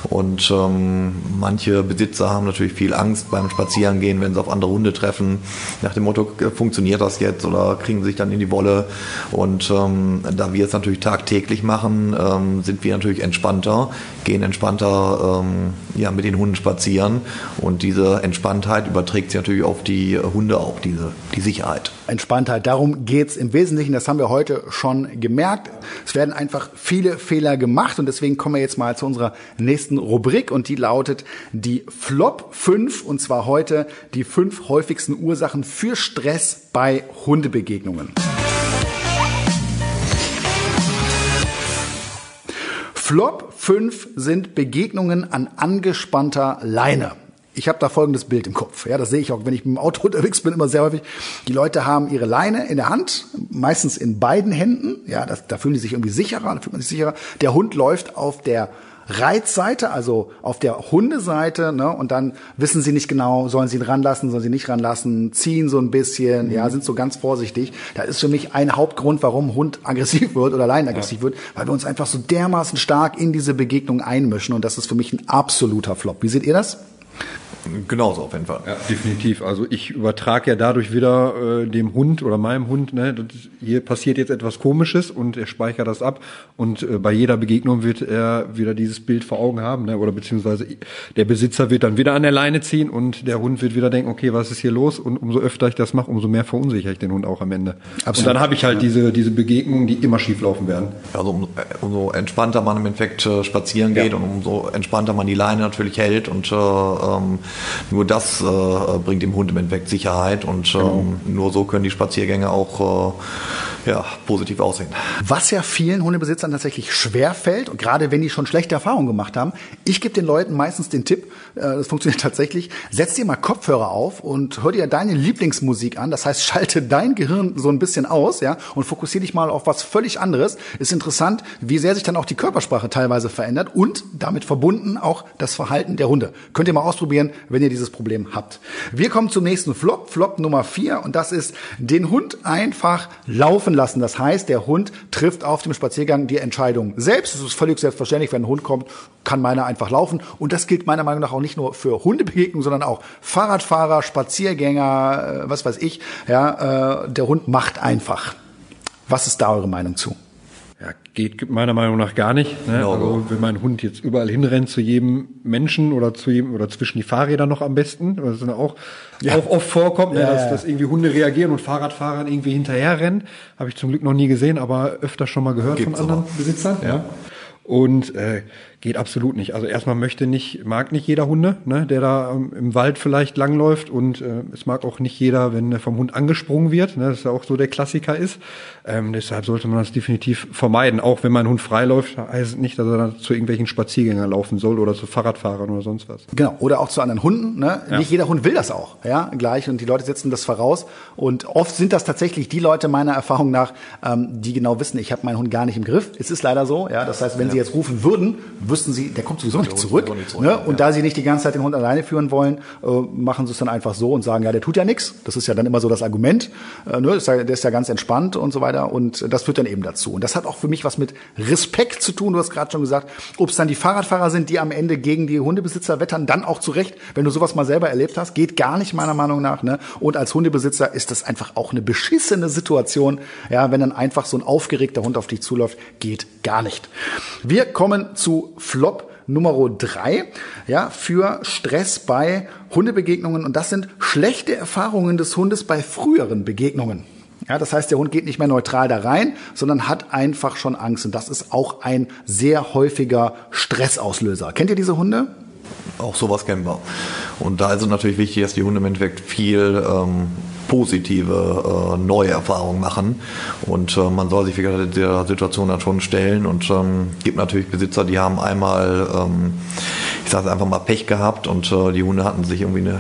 Und ähm, manche Besitzer haben natürlich viel Angst beim Spazierengehen, wenn sie auf andere Hunde treffen, nach dem Motto, äh, funktioniert das jetzt oder kriegen sie sich dann in die Wolle. Und ähm, da wir es natürlich tagtäglich machen, ähm, sind wir natürlich entspannter, gehen entspannter ähm, ja, mit den Hunden spazieren. Und diese Entspanntheit überträgt sich natürlich auf die Hunde auch, diese, die Sicherheit. Entspanntheit, darum geht's im Wesentlichen, das haben wir heute schon gemerkt. Es werden einfach viele Fehler gemacht und deswegen kommen wir jetzt mal zu unserer nächsten Rubrik und die lautet die Flop 5 und zwar heute die fünf häufigsten Ursachen für Stress bei Hundebegegnungen. Flop 5 sind Begegnungen an angespannter Leine ich habe da folgendes Bild im Kopf. Ja, das sehe ich auch, wenn ich mit dem Auto <laughs> unterwegs bin, immer sehr häufig. Die Leute haben ihre Leine in der Hand, meistens in beiden Händen. Ja, das, da fühlen die sich irgendwie sicherer, da fühlt man sich sicherer. Der Hund läuft auf der Reizseite, also auf der Hundeseite, ne, und dann wissen sie nicht genau, sollen sie ihn ranlassen, sollen sie nicht ranlassen, ziehen so ein bisschen, mhm. ja, sind so ganz vorsichtig. Das ist für mich ein Hauptgrund, warum Hund <laughs> aggressiv wird oder Lein aggressiv ja. wird, weil wir uns einfach so dermaßen stark in diese Begegnung einmischen und das ist für mich ein absoluter Flop. Wie seht ihr das? Genauso auf jeden Fall. Ja, definitiv. Also ich übertrage ja dadurch wieder äh, dem Hund oder meinem Hund, ne, das, hier passiert jetzt etwas Komisches und er speichert das ab und äh, bei jeder Begegnung wird er wieder dieses Bild vor Augen haben, ne, oder beziehungsweise der Besitzer wird dann wieder an der Leine ziehen und der Hund wird wieder denken, okay, was ist hier los? Und umso öfter ich das mache, umso mehr verunsichere ich den Hund auch am Ende. Absolut. Und dann habe ich halt ja. diese diese Begegnungen, die immer schief laufen werden. Also um, umso entspannter man im Endeffekt äh, spazieren geht ja. und umso entspannter man die Leine natürlich hält und äh, ähm, nur das äh, bringt dem Hund im Endeffekt Sicherheit und ähm, genau. nur so können die Spaziergänge auch äh, ja, positiv aussehen. Was ja vielen Hundebesitzern tatsächlich schwer fällt und gerade wenn die schon schlechte Erfahrungen gemacht haben, ich gebe den Leuten meistens den Tipp, äh, das funktioniert <laughs> tatsächlich, setz dir mal Kopfhörer auf und hör dir deine Lieblingsmusik an, das heißt <laughs> schalte dein Gehirn so ein bisschen aus, ja, und fokussiere dich mal auf was völlig anderes. Ist interessant, wie sehr sich dann auch die Körpersprache teilweise verändert und damit verbunden auch das Verhalten der Hunde. Könnt ihr mal ausprobieren, wenn ihr dieses Problem habt. Wir kommen zum nächsten Flop, Flop Nummer vier und das ist den Hund einfach laufen lassen. Das heißt, der Hund trifft auf dem Spaziergang die Entscheidung selbst. Es ist völlig selbstverständlich, wenn ein Hund kommt, kann meiner einfach laufen. Und das gilt meiner Meinung nach auch nicht nur für Hundebegegnungen, sondern auch Fahrradfahrer, Spaziergänger, äh, was weiß ich. Ja, äh, der Hund macht einfach. Was ist da eure Meinung zu? Ja, geht meiner Meinung nach gar nicht. Ne? No, also wenn mein Hund jetzt überall hinrennt zu jedem Menschen oder zu jedem oder zwischen die Fahrräder noch am besten, was dann auch Ja. auch oft vorkommt, ne, Ja, dass, ja. dass irgendwie Hunde reagieren und Fahrradfahrer irgendwie hinterherrennen, habe ich zum Glück noch nie gesehen, aber öfter schon mal gehört Gibt's von anderen aber. Besitzern. Ja. Und äh, geht absolut nicht. Also erstmal möchte nicht, mag nicht jeder Hunde, ne, der da ähm, im Wald vielleicht langläuft und äh, es mag auch nicht jeder, wenn er vom Hund angesprungen wird, ne, das ja auch so der Klassiker ist. Ähm, deshalb sollte man das definitiv vermeiden. Auch wenn mein Hund freiläuft, heißt es nicht, dass er dann zu irgendwelchen Spaziergängern laufen soll oder zu Fahrradfahrern oder sonst was. Genau, oder auch zu anderen Hunden. Ne? Ja. Nicht jeder Hund will das auch, ja, gleich. Und die Leute setzen das voraus. Und oft sind das tatsächlich die Leute meiner Erfahrung nach, ähm, die genau wissen, ich habe meinen Hund gar nicht im Griff. Es ist leider so, ja. Das heißt, wenn sie jetzt rufen würden, wüssten sie, der kommt sowieso nicht zurück. nicht zurück, ne? Und da sie nicht die ganze Zeit den Hund alleine führen wollen, äh, machen sie es dann einfach so und sagen, ja, der tut ja nichts. Das ist ja dann immer so das Argument. Äh, ne? ist ja, der ist ja ganz entspannt und so weiter. Und das führt dann eben dazu. Und das hat auch für mich was mit Respekt zu tun. Du hast gerade schon gesagt, ob es dann die Fahrradfahrer sind, die am Ende gegen die Hundebesitzer wettern, dann auch zu Recht. Wenn du sowas mal selber erlebt hast, geht gar nicht meiner Meinung nach. Ne? Und als Hundebesitzer ist das einfach auch eine beschissene Situation. Ja, wenn dann einfach so ein aufgeregter Hund auf dich zuläuft, geht gar nicht. Wir kommen zu Flop Nummer drei, ja, für Stress bei Hundebegegnungen. Und das sind schlechte Erfahrungen des Hundes bei früheren Begegnungen. Ja, das heißt, der Hund geht nicht mehr neutral da rein, sondern hat einfach schon Angst. Und das ist auch ein sehr häufiger Stressauslöser. Kennt ihr diese Hunde? Auch sowas kennen wir. Und da ist es natürlich wichtig, dass die Hunde im Endeffekt viel ähm, positive äh, neue Erfahrungen machen. Und äh, man soll sich der Situation dann schon stellen. Und ähm, gibt natürlich Besitzer, die haben einmal, ähm, ich sage einfach mal, Pech gehabt und äh, die Hunde hatten sich irgendwie eine,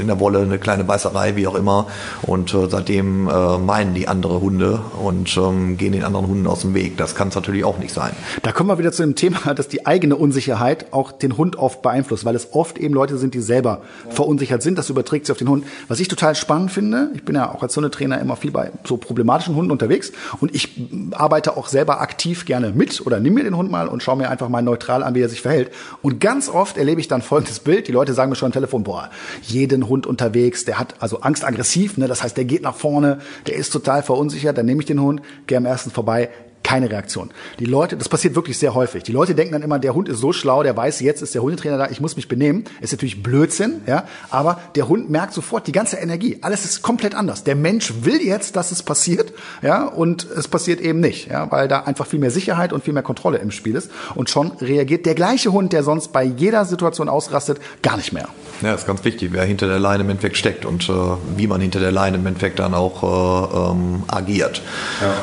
in der Wolle eine kleine Beißerei, wie auch immer. Und äh, seitdem äh, meinen die andere Hunde und ähm, gehen den anderen Hunden aus dem Weg. Das kann es natürlich auch nicht sein. Da kommen wir wieder zu dem Thema, <laughs> dass die eigene Unsicherheit auch den Hund oft beeinflusst, weil es oft eben Leute sind, die selber verunsichert sind. Das überträgt sich auf den Hund. Was ich total spannend finde, ich bin ja auch als Hundetrainer immer viel bei so problematischen Hunden unterwegs und ich arbeite auch selber aktiv gerne mit oder nimm mir den Hund mal und schaue mir einfach mal neutral an, wie er sich verhält. Und ganz oft erlebe ich dann folgendes Bild. Die Leute sagen mir schon am Telefon, boah, jeden Hund unterwegs, der hat also Angst aggressiv, ne? das heißt, der geht nach vorne, der ist total verunsichert, dann nehme ich den Hund, gehe am ersten vorbei, keine Reaktion. Die Leute, das passiert wirklich sehr häufig. Die Leute denken dann immer, der Hund ist so schlau, der weiß, jetzt ist der Hundetrainer da, ich muss mich benehmen. Ist natürlich Blödsinn, ja. Aber der Hund merkt sofort die ganze Energie. Alles ist komplett anders. Der Mensch will jetzt, dass es passiert, ja, und es passiert eben nicht, ja, weil da einfach viel mehr Sicherheit und viel mehr Kontrolle im Spiel ist. Und schon reagiert der gleiche Hund, der sonst bei jeder Situation ausrastet, gar nicht mehr. Ja, ist ganz wichtig, wer hinter der Leine im Endeffekt steckt und äh, wie man hinter der Leine im Endeffekt dann auch äh, ähm, agiert.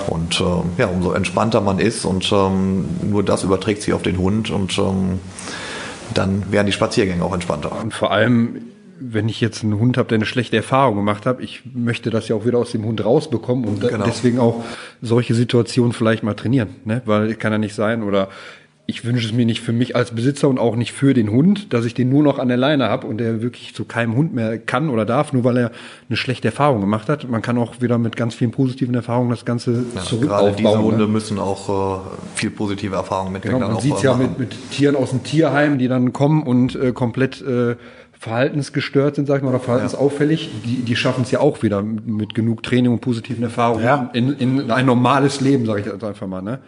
Und ähm, ja, umso entspannter man ist und ähm, nur das überträgt sich auf den Hund und ähm, dann werden die Spaziergänge auch entspannter. Und vor allem, wenn ich jetzt einen Hund habe, der eine schlechte Erfahrung gemacht hat, ich möchte das ja auch wieder aus dem Hund rausbekommen und Genau. deswegen auch solche Situationen vielleicht mal trainieren, ne? Weil kann ja nicht sein oder ich wünsche es mir nicht für mich als Besitzer und auch nicht für den Hund, dass ich den nur noch an der Leine habe und der wirklich zu keinem Hund mehr kann oder darf, nur weil er eine schlechte Erfahrung gemacht hat. Man kann auch wieder mit ganz vielen positiven Erfahrungen das Ganze Ja, zurück gerade diese aufbauen. Hunde ne? müssen auch äh, viel positive Erfahrungen mit Genau, man sieht äh, ja mit, mit Tieren aus dem Tierheim, die dann kommen und äh, komplett äh, verhaltensgestört sind, sag ich mal, oder verhaltensauffällig. Die, die schaffen es ja auch wieder mit, mit genug Training und positiven Erfahrungen Ja. in, in ein normales Leben, sage ich jetzt einfach mal. Ne?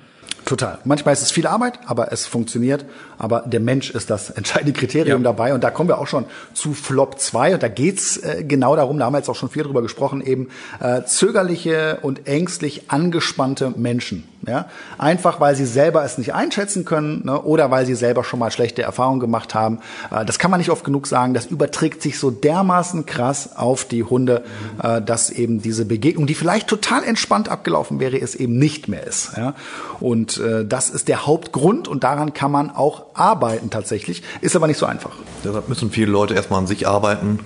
Total. Manchmal ist es viel Arbeit, aber es funktioniert. Aber der Mensch ist das entscheidende Kriterium Ja. dabei. Und da kommen wir auch schon zu Flop 2. Und da geht's äh, genau darum, da haben wir jetzt auch schon viel drüber gesprochen, eben äh, zögerliche und ängstlich angespannte Menschen. Ja? Einfach, weil sie selber es nicht einschätzen können ne? oder weil sie selber schon mal schlechte Erfahrungen gemacht haben. Äh, das kann man nicht oft genug sagen. Das überträgt sich so dermaßen krass auf die Hunde, äh, dass eben diese Begegnung, die vielleicht total entspannt abgelaufen wäre, es eben nicht mehr ist. Ja? Und äh, das ist der Hauptgrund und daran kann man auch arbeiten tatsächlich. Ist aber nicht so einfach. Deshalb müssen viele Leute erstmal an sich arbeiten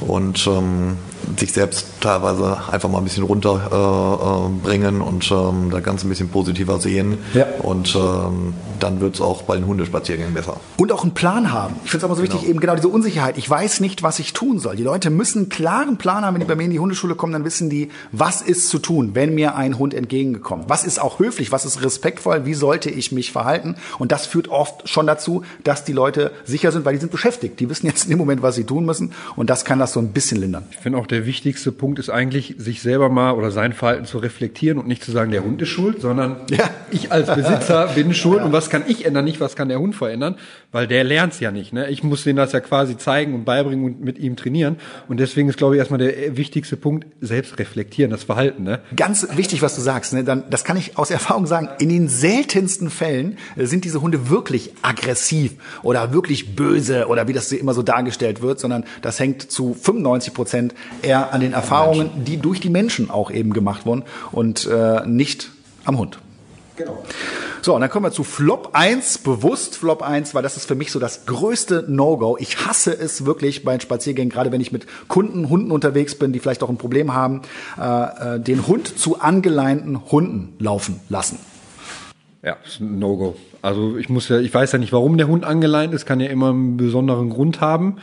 und ähm, sich selbst teilweise einfach mal ein bisschen runterbringen äh, äh, und ähm, das Ganze ein bisschen positiver sehen. Ja. Und ähm, dann wird es auch bei den Hundespaziergängen besser. Und auch einen Plan haben. Ich finde es aber so wichtig, genau. eben genau diese Unsicherheit. Ich weiß nicht, was ich tun soll. Die Leute müssen einen klaren Plan haben. Wenn die bei mir in die Hundeschule kommen, dann wissen die, was ist zu tun, wenn mir ein Hund entgegengekommen. Was ist auch höflich, was ist respektvoll, wie sollte ich mich verhalten? Und das führt oft schon dazu, dass die Leute sicher sind, weil die sind beschäftigt. Die wissen jetzt in dem Moment, was sie tun müssen. Und das kann das so ein bisschen lindern. Ich finde auch der wichtigste Punkt ist eigentlich, sich selber mal oder sein Verhalten zu reflektieren und nicht zu sagen, der Hund ist schuld, sondern ja. ich als Besitzer <laughs> bin schuld ja. und was kann ich ändern, nicht was kann der Hund verändern, weil der lernt's ja nicht. Ne? Ich muss denen das ja quasi zeigen und beibringen und mit ihm trainieren. Und deswegen ist, glaube ich, erstmal der wichtigste Punkt, selbst reflektieren, das Verhalten. Ne? Ganz wichtig, was du sagst. Ne? Dann, das kann ich aus Erfahrung sagen. In den seltensten Fällen äh, sind diese Hunde wirklich aggressiv oder wirklich böse oder wie das immer so dargestellt wird, sondern das hängt zu 95 Prozent eher an den Erfahrungen, die durch die Menschen auch eben gemacht wurden und äh, nicht am Hund. Genau. So, und dann kommen wir zu Flop 1, bewusst Flop 1, weil das ist für mich so das größte No-Go. Ich hasse es wirklich bei Spaziergängen, gerade wenn ich mit Kunden, Hunden unterwegs bin, die vielleicht auch ein Problem haben, äh, äh den Hund zu angeleinten Hunden laufen lassen. Ja, ist ein No-Go. Also ich muss ja, ich weiß ja nicht, warum der Hund angeleint ist, kann ja immer einen besonderen Grund haben.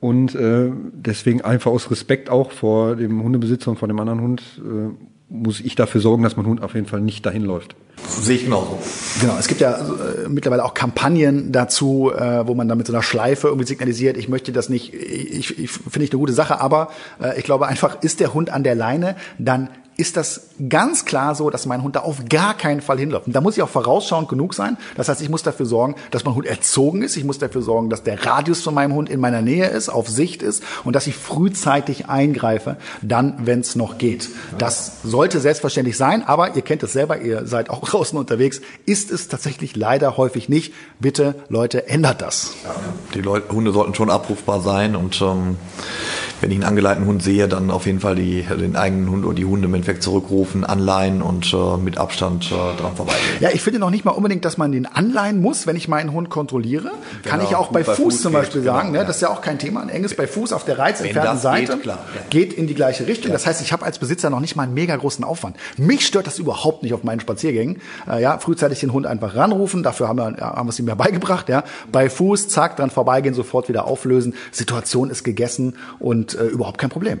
Und äh, deswegen einfach aus Respekt auch vor dem Hundebesitzer und vor dem anderen Hund äh, muss ich dafür sorgen, dass mein Hund auf jeden Fall nicht dahin läuft. Sehe ich genauso. Genau, es gibt ja äh, mittlerweile auch Kampagnen dazu, äh, wo man dann mit so einer Schleife irgendwie signalisiert, ich möchte das nicht, ich, ich finde ich eine gute Sache, aber äh, ich glaube einfach, ist der Hund an der Leine, dann ist das ganz klar so, dass mein Hund da auf gar keinen Fall hinläuft. Und da muss ich auch vorausschauend genug sein. Das heißt, ich muss dafür sorgen, dass mein Hund erzogen ist. Ich muss dafür sorgen, dass der Radius von meinem Hund in meiner Nähe ist, auf Sicht ist und dass ich frühzeitig eingreife, dann, wenn es noch geht. Das sollte selbstverständlich sein, aber ihr kennt es selber, ihr seid auch <laughs> draußen unterwegs, ist es tatsächlich leider häufig nicht. Bitte, Leute, ändert das. Die Leute, Hunde sollten schon abrufbar sein und ähm, wenn ich einen angeleiteten Hund sehe, dann auf jeden Fall die, den eigenen Hund oder die Hunde im Endeffekt zurückrufen, anleihen und äh, mit Abstand äh, dran vorbeigehen. Ja, ich finde noch nicht mal unbedingt, dass man den anleihen muss, wenn ich meinen Hund kontrolliere. Genau, Kann ich auch bei, bei Fuß, Fuß, zum Beispiel geht, sagen. Genau, ne? Das ist ja auch kein Thema. Ein enges bei Fuß auf der reizentfernten Seite geht, klar, ja. geht in die gleiche Richtung. Klar. Das heißt, ich habe als Besitzer noch nicht mal einen mega großen Aufwand. Mich stört das überhaupt nicht auf meinen Spaziergängen. Äh, ja, frühzeitig den Hund einfach ranrufen. Dafür haben wir, ja, haben wir es ihm ja <laughs> beigebracht. Ja, bei Fuß, zack, dran vorbeigehen, sofort wieder auflösen. Situation ist gegessen und äh, überhaupt kein Problem.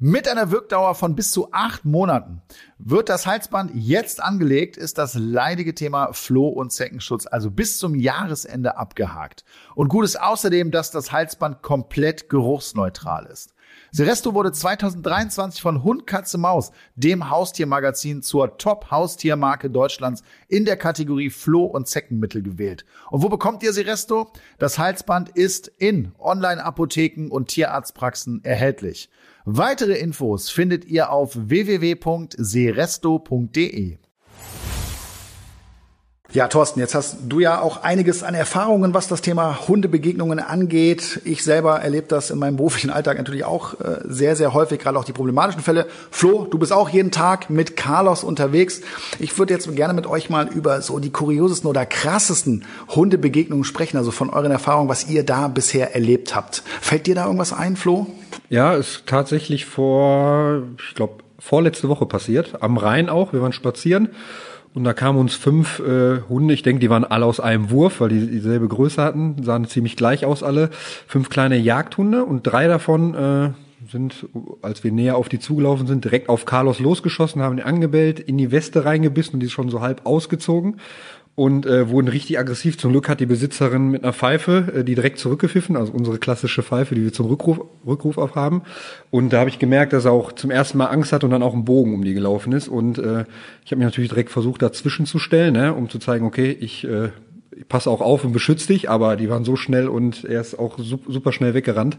Mit einer Wirkdauer von bis zu acht Monaten. Wird das Halsband jetzt angelegt, ist das leidige Thema Floh- und Zeckenschutz also bis zum Jahresende abgehakt. Und gut ist außerdem, dass das Halsband komplett geruchsneutral ist. Seresto wurde 2023 von Hund, Katze, Maus, dem Haustiermagazin, zur Top-Haustiermarke Deutschlands in der Kategorie Floh- und Zeckenmittel gewählt. Und wo bekommt ihr Seresto? Das Halsband ist in Online-Apotheken und Tierarztpraxen erhältlich. Weitere Infos findet ihr auf www.seresto.de. Ja, Thorsten, jetzt hast du ja auch einiges an Erfahrungen, was das Thema Hundebegegnungen angeht. Ich selber erlebe das in meinem beruflichen Alltag natürlich auch äh, sehr, sehr häufig, gerade auch die problematischen Fälle. Flo, du bist auch jeden Tag mit Carlos unterwegs. Ich würde jetzt gerne mit euch mal über so die kuriosesten oder krassesten Hundebegegnungen sprechen, also von euren Erfahrungen, was ihr da bisher erlebt habt. Fällt dir da irgendwas ein, Flo? Ja, ist tatsächlich vor, ich glaube, vorletzte Woche passiert. Am Rhein auch. Wir waren spazieren. Und da kamen uns fünf äh, Hunde, ich denke, die waren alle aus einem Wurf, weil die dieselbe Größe hatten, sahen ziemlich gleich aus alle. Fünf kleine Jagdhunde und drei davon äh, sind, als wir näher auf die zugelaufen sind, direkt auf Carlos losgeschossen, haben ihn angebellt, in die Weste reingebissen und die ist schon so halb ausgezogen und äh, wurden richtig aggressiv. Zum Glück hat die Besitzerin mit einer Pfeife äh, die direkt zurückgepfiffen, also unsere klassische Pfeife, die wir zum Rückruf, Rückruf aufhaben. Und da habe ich gemerkt, dass er auch zum ersten Mal Angst hat und dann auch ein Bogen um die gelaufen ist. Und äh, ich habe mich natürlich direkt versucht, dazwischen zu stellen, ne, um zu zeigen, okay, ich äh, ich passe auch auf und beschütze dich, aber die waren so schnell und er ist auch super schnell weggerannt.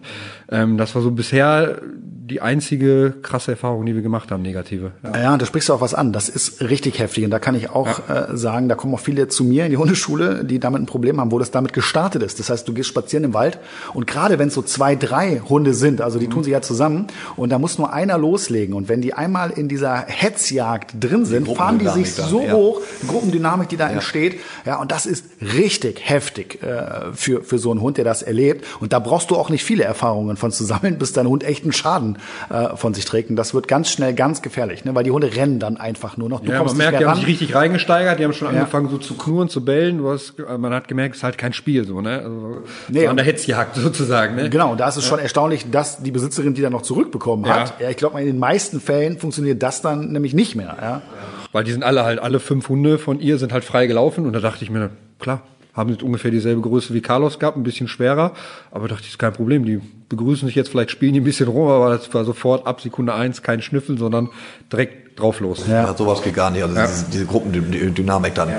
Ähm, das war so bisher die einzige krasse Erfahrung, die wir gemacht haben, negative. Ja, ja da sprichst du auch was an. Das ist richtig heftig. Und da kann ich auch ja. äh, sagen, da kommen auch viele zu mir in die Hundeschule, die damit ein Problem haben, wo das damit gestartet ist. Das heißt, du gehst spazieren im Wald und gerade wenn es so zwei, drei Hunde sind, also die mhm. tun sich ja zusammen und da muss nur einer loslegen. Und wenn die einmal in dieser Hetzjagd drin sind, fahren die sich so ja. hoch, die Gruppendynamik, die da entsteht. Ja, und das ist richtig heftig äh, für, für so einen Hund, der das erlebt. Und da brauchst du auch nicht viele Erfahrungen von zu sammeln, bis dein Hund echten Schaden äh, von sich trägt. Und das wird ganz schnell ganz gefährlich, ne? weil die Hunde rennen dann einfach nur noch. Du ja, man merkt, die haben sich richtig reingesteigert, die haben schon ja. angefangen so zu knurren, zu bellen. Du hast, man hat gemerkt, es ist halt kein Spiel so, ne? Also, nee, so an der Hetzjagd <laughs> sozusagen. Ne? Genau, da ist es ja. schon erstaunlich, dass die Besitzerin die dann noch zurückbekommen hat. Ja, ich glaube, in den meisten Fällen funktioniert das dann nämlich nicht mehr. Ja? Weil die sind alle halt, alle fünf Hunde von ihr sind halt frei gelaufen und da dachte ich mir, klar, haben jetzt ungefähr dieselbe Größe wie Carlos gehabt, ein bisschen schwerer, aber dachte ich, ist kein Problem. Die begrüßen sich jetzt, vielleicht spielen die ein bisschen rum, aber das war sofort ab Sekunde eins kein Schnüffel, sondern direkt drauf los. Ja, ja sowas geht gar nicht. Also ja. diese, diese Gruppendynamik dann. Ja.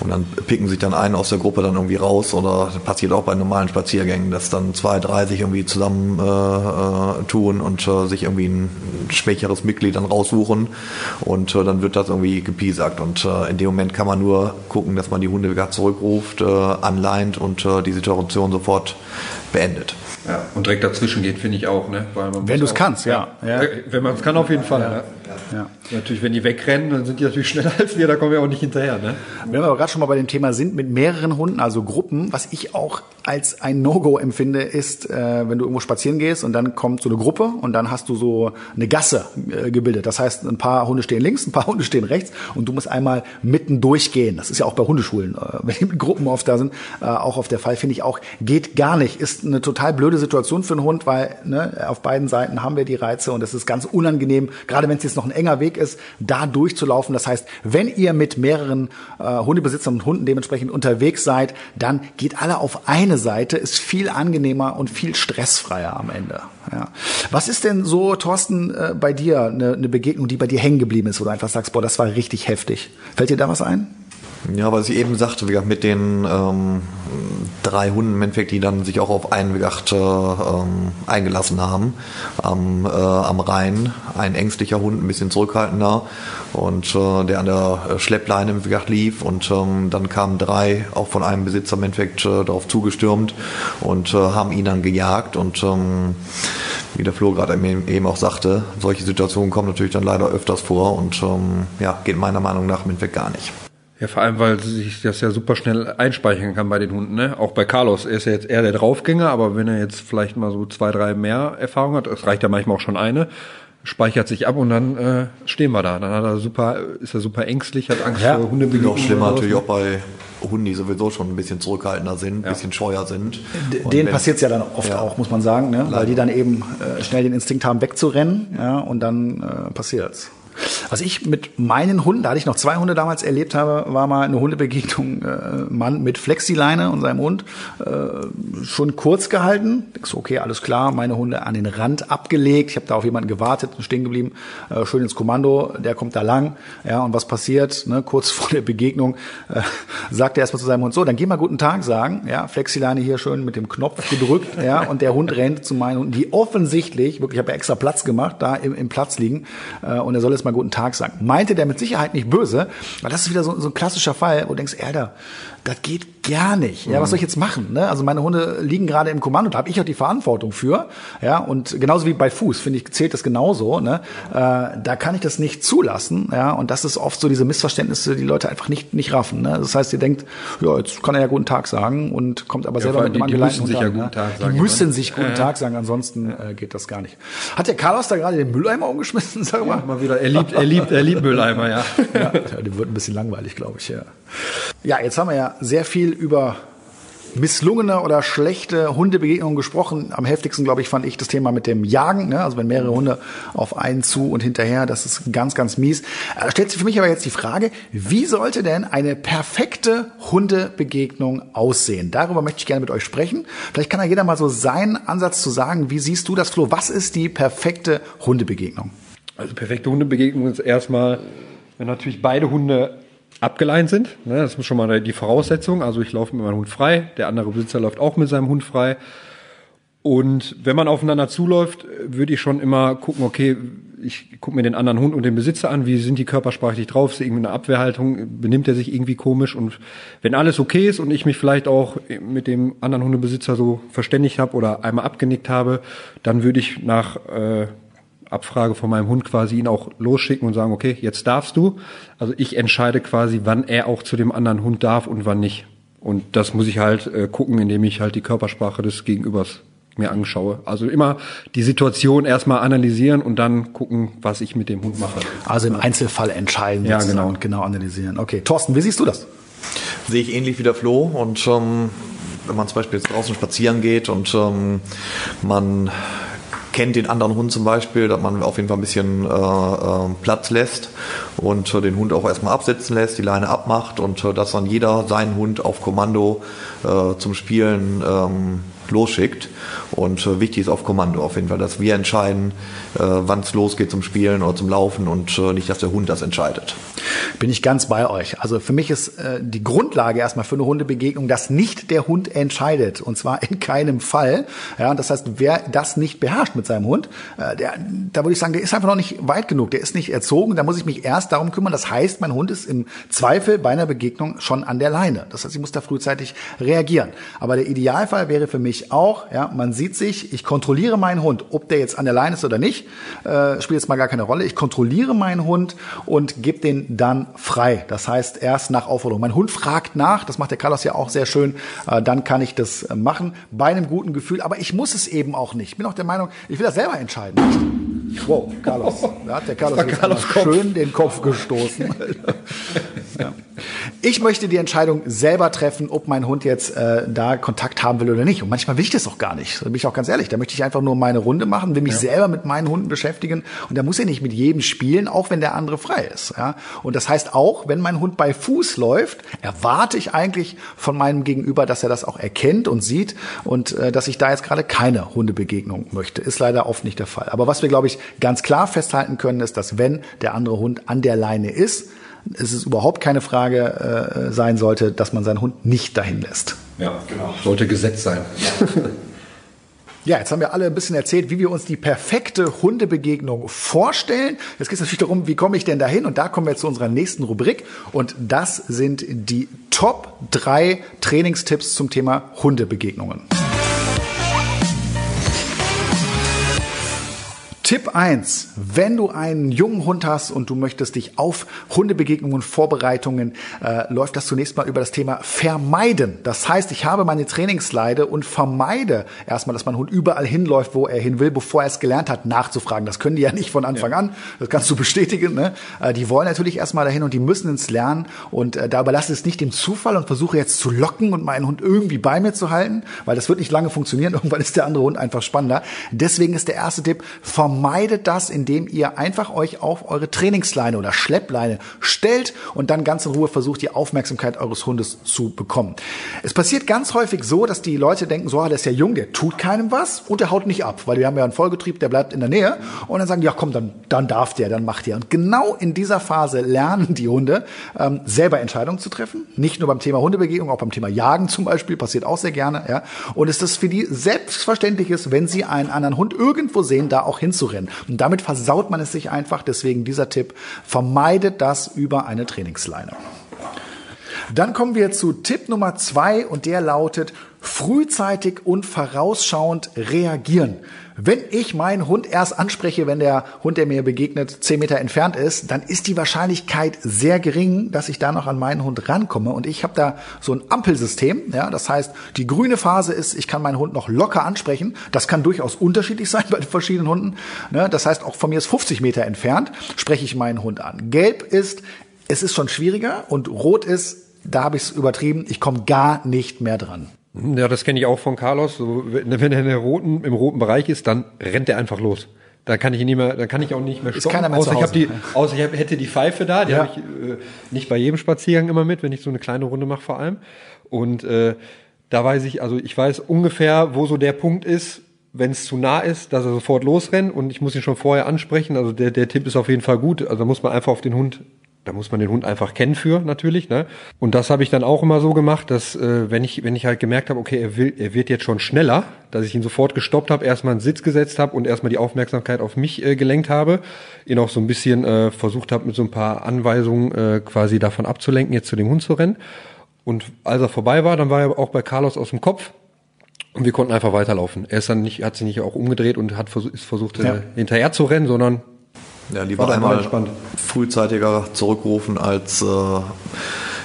Und dann picken sich dann einen aus der Gruppe dann irgendwie raus oder das passiert auch bei normalen Spaziergängen, dass dann zwei, drei sich irgendwie zusammen äh, äh, tun und äh, sich irgendwie ein schwächeres Mitglied dann raussuchen und äh, dann wird das irgendwie gepiesackt und äh, in dem Moment kann man nur gucken, dass man die Hunde wieder zurückruft, äh, anleint und äh, die Situation sofort beendet. Ja, und direkt dazwischen geht, finde ich auch. Ne? wenn du es kannst, ja. ja. Wenn man es kann, auf jeden Fall. Ja. Ja. Natürlich, wenn die wegrennen, dann sind die natürlich <laughs> schneller als wir, da kommen wir auch nicht hinterher. Ne? Wenn wir aber gerade schon mal bei dem Thema sind, mit mehreren Hunden, also Gruppen, was ich auch als ein No-Go empfinde, ist, äh, wenn du irgendwo spazieren gehst und dann kommt so eine Gruppe und dann hast du so eine Gasse äh, gebildet. Das heißt, ein paar Hunde stehen links, ein paar <laughs> Hunde stehen rechts und du musst einmal mitten durchgehen. Das ist ja auch bei Hundeschulen, äh, <laughs> wenn die mit Gruppen oft da sind, äh, auch auf der Fall, finde ich auch, geht gar nicht. Ist eine total blöde Situation für einen Hund, weil ne, auf beiden Seiten haben wir die Reize und es ist ganz unangenehm, gerade wenn es jetzt noch ein enger Weg ist, da durchzulaufen. Das heißt, wenn ihr mit mehreren äh, Hundebesitzern und Hunden dementsprechend unterwegs seid, dann geht alle auf eine Seite, ist viel angenehmer und viel stressfreier am Ende. Ja. Was ist denn so, Thorsten, äh, bei dir eine, eine Begegnung, die bei dir hängen geblieben ist, wo du einfach sagst, boah, das war richtig heftig? Fällt dir da was ein? Ja, was ich eben sagte, wie gesagt, mit den ähm, drei Hunden im Endeffekt, die dann sich auch auf einen, wie gesagt, äh, ähm, eingelassen haben am, äh, am Rhein. Ein ängstlicher Hund, ein bisschen zurückhaltender und äh, der an der Schleppleine, wie gesagt, lief und ähm, dann kamen drei auch von einem Besitzer im Endeffekt äh, darauf zugestürmt und äh, haben ihn dann gejagt und ähm, wie der Flo gerade eben auch sagte, solche Situationen kommen natürlich dann leider öfters vor und ähm, ja, geht meiner Meinung nach im Endeffekt gar nicht. Ja, vor allem, weil sich das ja super schnell einspeichern kann bei den Hunden. Ne? Auch bei Carlos. Er ist ja jetzt eher der Draufgänger, aber wenn er jetzt vielleicht mal so zwei, drei mehr Erfahrung hat, es reicht ja manchmal auch schon eine, speichert sich ab und dann äh, stehen wir da. Dann hat er super, ist er super ängstlich, hat Angst ja. vor Hundebegegnungen. Noch schlimmer natürlich auch bei Hunden, die sowieso schon ein bisschen zurückhaltender sind, ein ja. bisschen scheuer sind. Und Denen passiert es ja dann oft ja. auch, muss man sagen, ne? weil die dann eben äh, schnell den Instinkt haben, wegzurennen ja, und dann äh, passiert's. Was ich mit meinen Hunden, da hatte ich noch zwei Hunde damals erlebt habe, war mal eine Hundebegegnung, äh, Mann mit Flexileine und seinem Hund, äh, schon kurz gehalten. Ich so, okay, alles klar, meine Hunde an den Rand abgelegt. Ich habe da auf jemanden gewartet, stehen geblieben, äh, schön ins Kommando, der kommt da lang. Ja, und was passiert? Ne, kurz <laughs> vor der Begegnung äh, sagt er erstmal zu seinem Hund, so, dann geh mal guten Tag sagen. Ja, Flexileine hier schön mit dem Knopf gedrückt, ja, und der Hund rennt zu meinen Hunden, die offensichtlich, wirklich, ich habe ja extra Platz gemacht, da im, im Platz liegen, äh, und er soll jetzt mal guten Tag sagen. Meinte der mit Sicherheit nicht böse, weil das ist wieder so, so ein klassischer Fall, wo du denkst, Alter, das geht gar nicht. Ja, was soll ich jetzt machen? Ne? Also meine Hunde liegen gerade im Kommando, da habe ich auch die Verantwortung für. Ja, und genauso wie bei Fuß, finde ich, zählt das genauso. Ne? Äh, da kann ich das nicht zulassen. Ja, und das ist oft so diese Missverständnisse, die Leute einfach nicht nicht raffen. Ne? Das heißt, ihr denkt, ja, jetzt kann er ja guten Tag sagen und kommt aber ja, selber mit dem angeleinten Hund an. Ja sagen, die müssen sich guten Tag sagen, ansonsten äh, geht das gar nicht. Hat der Carlos da gerade den Mülleimer umgeschmissen? Sag mal. Ja, mal wieder. Er liebt, er liebt, er liebt Mülleimer, ja. <laughs> ja, dem wird ein bisschen langweilig, glaube ich. Ja. Ja, jetzt haben wir ja sehr viel über misslungene oder schlechte Hundebegegnungen gesprochen. Am heftigsten, glaube ich, fand ich das Thema mit dem Jagen. Ne? Also wenn mehrere Hunde auf einen zu und hinterher, das ist ganz, ganz mies. Da stellt sich für mich aber jetzt die Frage, wie sollte denn eine perfekte Hundebegegnung aussehen? Darüber möchte ich gerne mit euch sprechen. Vielleicht kann ja jeder mal so seinen Ansatz zu sagen, wie siehst du das, Flo? Was ist die perfekte Hundebegegnung? Also perfekte Hundebegegnung ist erstmal, wenn natürlich beide Hunde abgeleint sind. Ne, das ist schon mal die Voraussetzung. Also ich laufe mit meinem Hund frei, der andere Besitzer läuft auch mit seinem Hund frei. Und wenn man aufeinander zuläuft, würde ich schon immer gucken, okay, ich gucke mir den anderen Hund und den Besitzer an, wie sind die körpersprachlich drauf, ist irgendwie eine Abwehrhaltung, benimmt er sich irgendwie komisch und wenn alles okay ist und ich mich vielleicht auch mit dem anderen Hundebesitzer so verständigt habe oder einmal abgenickt habe, dann würde ich nach äh, Abfrage von meinem Hund quasi ihn auch losschicken und sagen, okay, jetzt darfst du. Also ich entscheide quasi, wann er auch zu dem anderen Hund darf und wann nicht. Und das muss ich halt äh, gucken, indem ich halt die Körpersprache des Gegenübers mir anschaue. Also immer die Situation erstmal analysieren und dann gucken, was ich mit dem Hund mache. Also im Einzelfall entscheiden ja, genau. und genau analysieren. Okay, Thorsten, wie siehst du das? Sehe ich ähnlich wie der Flo und ähm, wenn man zum Beispiel jetzt draußen spazieren geht und ähm, man kennt den anderen Hund zum Beispiel, dass man auf jeden Fall ein bisschen äh, äh, Platz lässt und äh, den Hund auch erstmal absitzen lässt, die Leine abmacht und äh, dass dann jeder seinen Hund auf Kommando äh, zum Spielen ähm, losschickt. Und wichtig ist auf Kommando auf jeden Fall, dass wir entscheiden, wann es losgeht zum Spielen oder zum Laufen und äh, nicht, dass der Hund das entscheidet. Bin ich ganz bei euch. Also für mich ist äh, die Grundlage erstmal für eine Hundebegegnung, dass nicht der Hund entscheidet. Und zwar in keinem Fall. Ja, das heißt, wer das nicht beherrscht mit seinem Hund, äh, der, da würde ich sagen, der ist einfach noch nicht weit genug. Der ist nicht erzogen. Da muss ich mich erst darum kümmern. Das heißt, mein Hund ist im Zweifel bei einer Begegnung schon an der Leine. Das heißt, ich muss da frühzeitig reagieren. Aber der Idealfall wäre für mich auch, ja, man sieht sich, ich kontrolliere meinen Hund, ob der jetzt an der Leine ist oder nicht, äh, spielt jetzt mal gar keine Rolle. Ich kontrolliere meinen Hund und gebe den dann frei. Das heißt, erst nach Aufforderung. Mein Hund fragt nach, das macht der Carlos ja auch sehr schön, äh, dann kann ich das machen, bei einem guten Gefühl. Aber ich muss es eben auch nicht. Ich bin auch der Meinung, ich will das selber entscheiden. Wow, Carlos. Da hat der Carlos, Carlos schön den Kopf gestoßen. <laughs> ja. Ich möchte die Entscheidung selber treffen, ob mein Hund jetzt äh, da Kontakt haben will oder nicht. Und manchmal will ich das auch gar nicht. Da bin ich auch ganz ehrlich. Da möchte ich einfach nur meine Runde machen, will mich ja. selber mit meinen Hunden beschäftigen. Und da muss er nicht mit jedem spielen, auch wenn der andere frei ist. Ja? Und das heißt auch, wenn mein Hund bei Fuß läuft, erwarte ich eigentlich von meinem Gegenüber, dass er das auch erkennt und sieht und äh, dass ich da jetzt gerade keine Hundebegegnung möchte. Ist leider oft nicht der Fall. Aber was wir, glaube ich, ganz klar festhalten können, ist, dass wenn der andere Hund an der Leine ist, es ist überhaupt keine Frage äh, sein sollte, dass man seinen Hund nicht dahin lässt. Ja, genau. Sollte Gesetz sein. Ja, jetzt haben wir alle ein bisschen erzählt, wie wir uns die perfekte Hundebegegnung vorstellen. Jetzt geht es natürlich darum, wie komme ich denn dahin? Und da kommen wir zu unserer nächsten Rubrik. Und das sind die Top 3 Trainingstipps zum Thema Hundebegegnungen. Tipp 1. Wenn du einen jungen Hund hast und du möchtest dich auf Hundebegegnungen, Vorbereitungen, äh, läuft das zunächst mal über das Thema Vermeiden. Das heißt, ich habe meine Trainingsleide und vermeide erstmal, dass mein Hund überall hinläuft, wo er hin will, bevor er es gelernt hat, nachzufragen. Das können die ja nicht von Anfang ja. an. Das kannst du bestätigen. Ne? Äh, die wollen natürlich erstmal dahin und die müssen ins Lernen. Und äh, da überlasse ich es nicht dem Zufall und versuche jetzt zu locken und meinen Hund irgendwie bei mir zu halten, weil das wird nicht lange funktionieren. <laughs> Irgendwann ist der andere Hund einfach spannender. Deswegen ist der erste Tipp, vermeiden vermeidet das, indem ihr einfach euch auf eure Trainingsleine oder Schleppleine stellt und dann ganz in Ruhe versucht, die Aufmerksamkeit eures Hundes zu bekommen. Es passiert ganz häufig so, dass die Leute denken, so, ah, der ist ja jung, der tut keinem was und der haut nicht ab, weil wir haben ja einen Vollgetrieb, der bleibt in der Nähe und dann sagen, ja komm, dann, dann darf der, dann macht der. Und genau in dieser Phase lernen die Hunde ähm, selber Entscheidungen zu treffen, nicht nur beim Thema Hundebegegnung, auch beim Thema Jagen zum Beispiel, passiert auch sehr gerne. Ja. Und es ist für die selbstverständlich ist, wenn sie einen anderen Hund irgendwo sehen, da auch hinzurennen rennen. Und damit versaut man es sich einfach. Deswegen dieser Tipp, vermeidet das über eine Trainingsleine. Dann kommen wir zu Tipp Nummer zwei und der lautet frühzeitig und vorausschauend reagieren. Wenn ich meinen Hund erst anspreche, wenn der Hund, der mir begegnet, zehn Meter entfernt ist, dann ist die Wahrscheinlichkeit sehr gering, dass ich da noch an meinen Hund rankomme. Und ich habe da so ein Ampelsystem. Ja, das heißt, die grüne Phase ist, ich kann meinen Hund noch locker ansprechen. Das kann durchaus unterschiedlich <laughs> sein bei den verschiedenen Hunden. Ne, das heißt, auch von mir ist 50 Meter entfernt, spreche ich meinen Hund an. Gelb ist, es ist schon schwieriger und rot ist, da habe ich es übertrieben, ich komme gar nicht mehr dran. Ja, das kenne ich auch von Carlos. So, wenn er in der roten, im roten Bereich ist, dann rennt er einfach los. Da kann ich ihn nicht mehr, da kann ich auch nicht mehr stoppen. Ist keiner mehr außer ich, hab die, außer ich hab, hätte die Pfeife da, die ja. habe ich äh, nicht bei jedem Spaziergang immer mit, wenn ich so eine kleine Runde mache vor allem. Und äh, da weiß ich, also ich weiß ungefähr, wo so der Punkt ist, wenn es zu nah ist, dass er sofort losrennt und ich muss ihn schon vorher ansprechen. Also der, der Tipp ist auf jeden Fall gut. Also da muss man einfach auf den Hund da muss man den Hund einfach kennen für natürlich. Ne? Und das habe ich dann auch immer so gemacht, dass äh, wenn ich wenn ich halt gemerkt habe, okay, er will, er wird jetzt schon schneller, dass ich ihn sofort gestoppt habe, erstmal einen Sitz gesetzt habe und erstmal die Aufmerksamkeit auf mich äh, gelenkt habe, ihn auch so ein bisschen äh, versucht habe mit so ein paar Anweisungen äh, quasi davon abzulenken, jetzt zu dem Hund zu rennen. Und als er vorbei war, dann war er auch bei Carlos aus dem Kopf und wir konnten einfach weiterlaufen. Er ist dann nicht, hat sich nicht auch umgedreht und hat versucht, ist versucht, ja. äh, hinterher zu rennen, sondern ja, lieber einmal frühzeitiger zurückrufen als äh,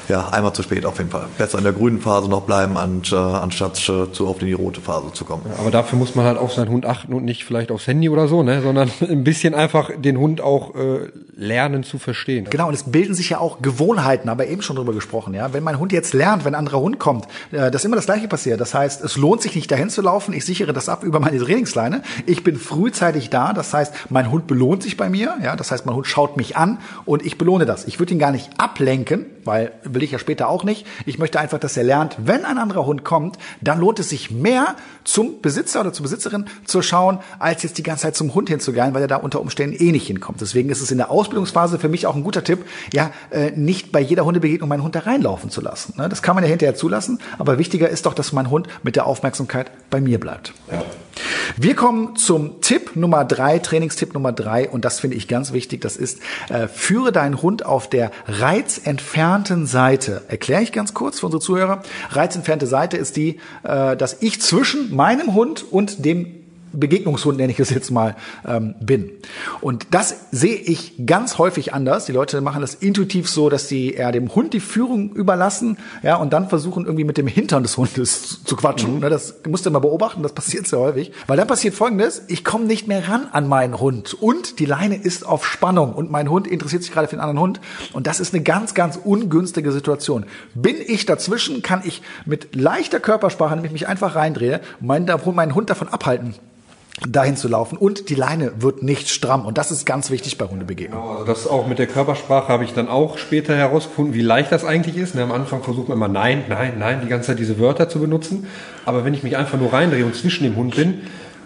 ja, einmal zu spät auf jeden Fall. Besser in der grünen Phase noch bleiben, und, äh, anstatt äh, zu oft in die rote Phase zu kommen. Ja, aber dafür muss man halt auf seinen Hund achten und nicht vielleicht aufs Handy oder so, ne? sondern <laughs> ein bisschen einfach den Hund auch äh, lernen zu verstehen. Genau, und es bilden sich ja auch Gewohnheiten, aber eben schon drüber gesprochen. Ja? Wenn mein Hund jetzt lernt, wenn ein anderer Hund kommt, äh, dass immer das Gleiche passiert. Das heißt, es lohnt sich nicht dahin zu laufen, ich sichere das ab über meine Trainingsleine. Ich bin frühzeitig da, das heißt, mein Hund belohnt sich bei mir, ja? das heißt, mein Hund schaut mich an und ich belohne das. Ich würde ihn gar nicht ablenken, weil will ich ja später auch nicht. Ich möchte einfach, dass er lernt, wenn ein anderer Hund kommt, dann lohnt es sich mehr zum Besitzer oder zur Besitzerin zu schauen, als jetzt die ganze Zeit zum Hund hinzugehen, weil er da unter Umständen eh nicht hinkommt. Deswegen ist es in der Ausbildungsphase für mich auch ein guter Tipp, ja, äh, nicht bei jeder Hundebegegnung meinen Hund da reinlaufen zu lassen. Ne? Das kann man ja hinterher zulassen, aber wichtiger ist doch, dass mein Hund mit der Aufmerksamkeit bei mir bleibt. Ja. Wir kommen zum Tipp Nummer drei, Trainingstipp Nummer drei, und das finde ich ganz wichtig. Das ist, äh, führe deinen Hund auf der reizentfernten Seite. Erkläre ich ganz kurz für unsere Zuhörer. Reizentfernte Seite ist die, äh, dass ich zwischen meinem Hund und dem Begegnungshund, nenne ich es jetzt mal, ähm, bin. Und das sehe ich ganz häufig anders. Die Leute machen das intuitiv so, dass sie eher dem Hund die Führung überlassen, ja, und dann versuchen irgendwie mit dem Hintern des Hundes <laughs> zu quatschen. Mhm. Ne, das musst du mal beobachten, das passiert sehr häufig. Weil dann passiert Folgendes, ich komme nicht mehr ran an meinen Hund und die Leine ist auf Spannung und mein Hund interessiert sich gerade für den anderen Hund und das ist eine ganz, ganz ungünstige Situation. Bin ich dazwischen, kann ich mit leichter Körpersprache, nämlich mich einfach reindrehe, meinen, meinen Hund davon abhalten, dahin zu laufen und die Leine wird nicht stramm und das ist ganz wichtig bei Hundebegegnungen. Genau, also das auch mit der Körpersprache habe ich dann auch später herausgefunden, wie leicht das eigentlich ist. Ne, am Anfang versucht man immer nein, nein, nein, die ganze Zeit diese Wörter zu benutzen, aber wenn ich mich einfach nur reindrehe und zwischen dem Hund bin,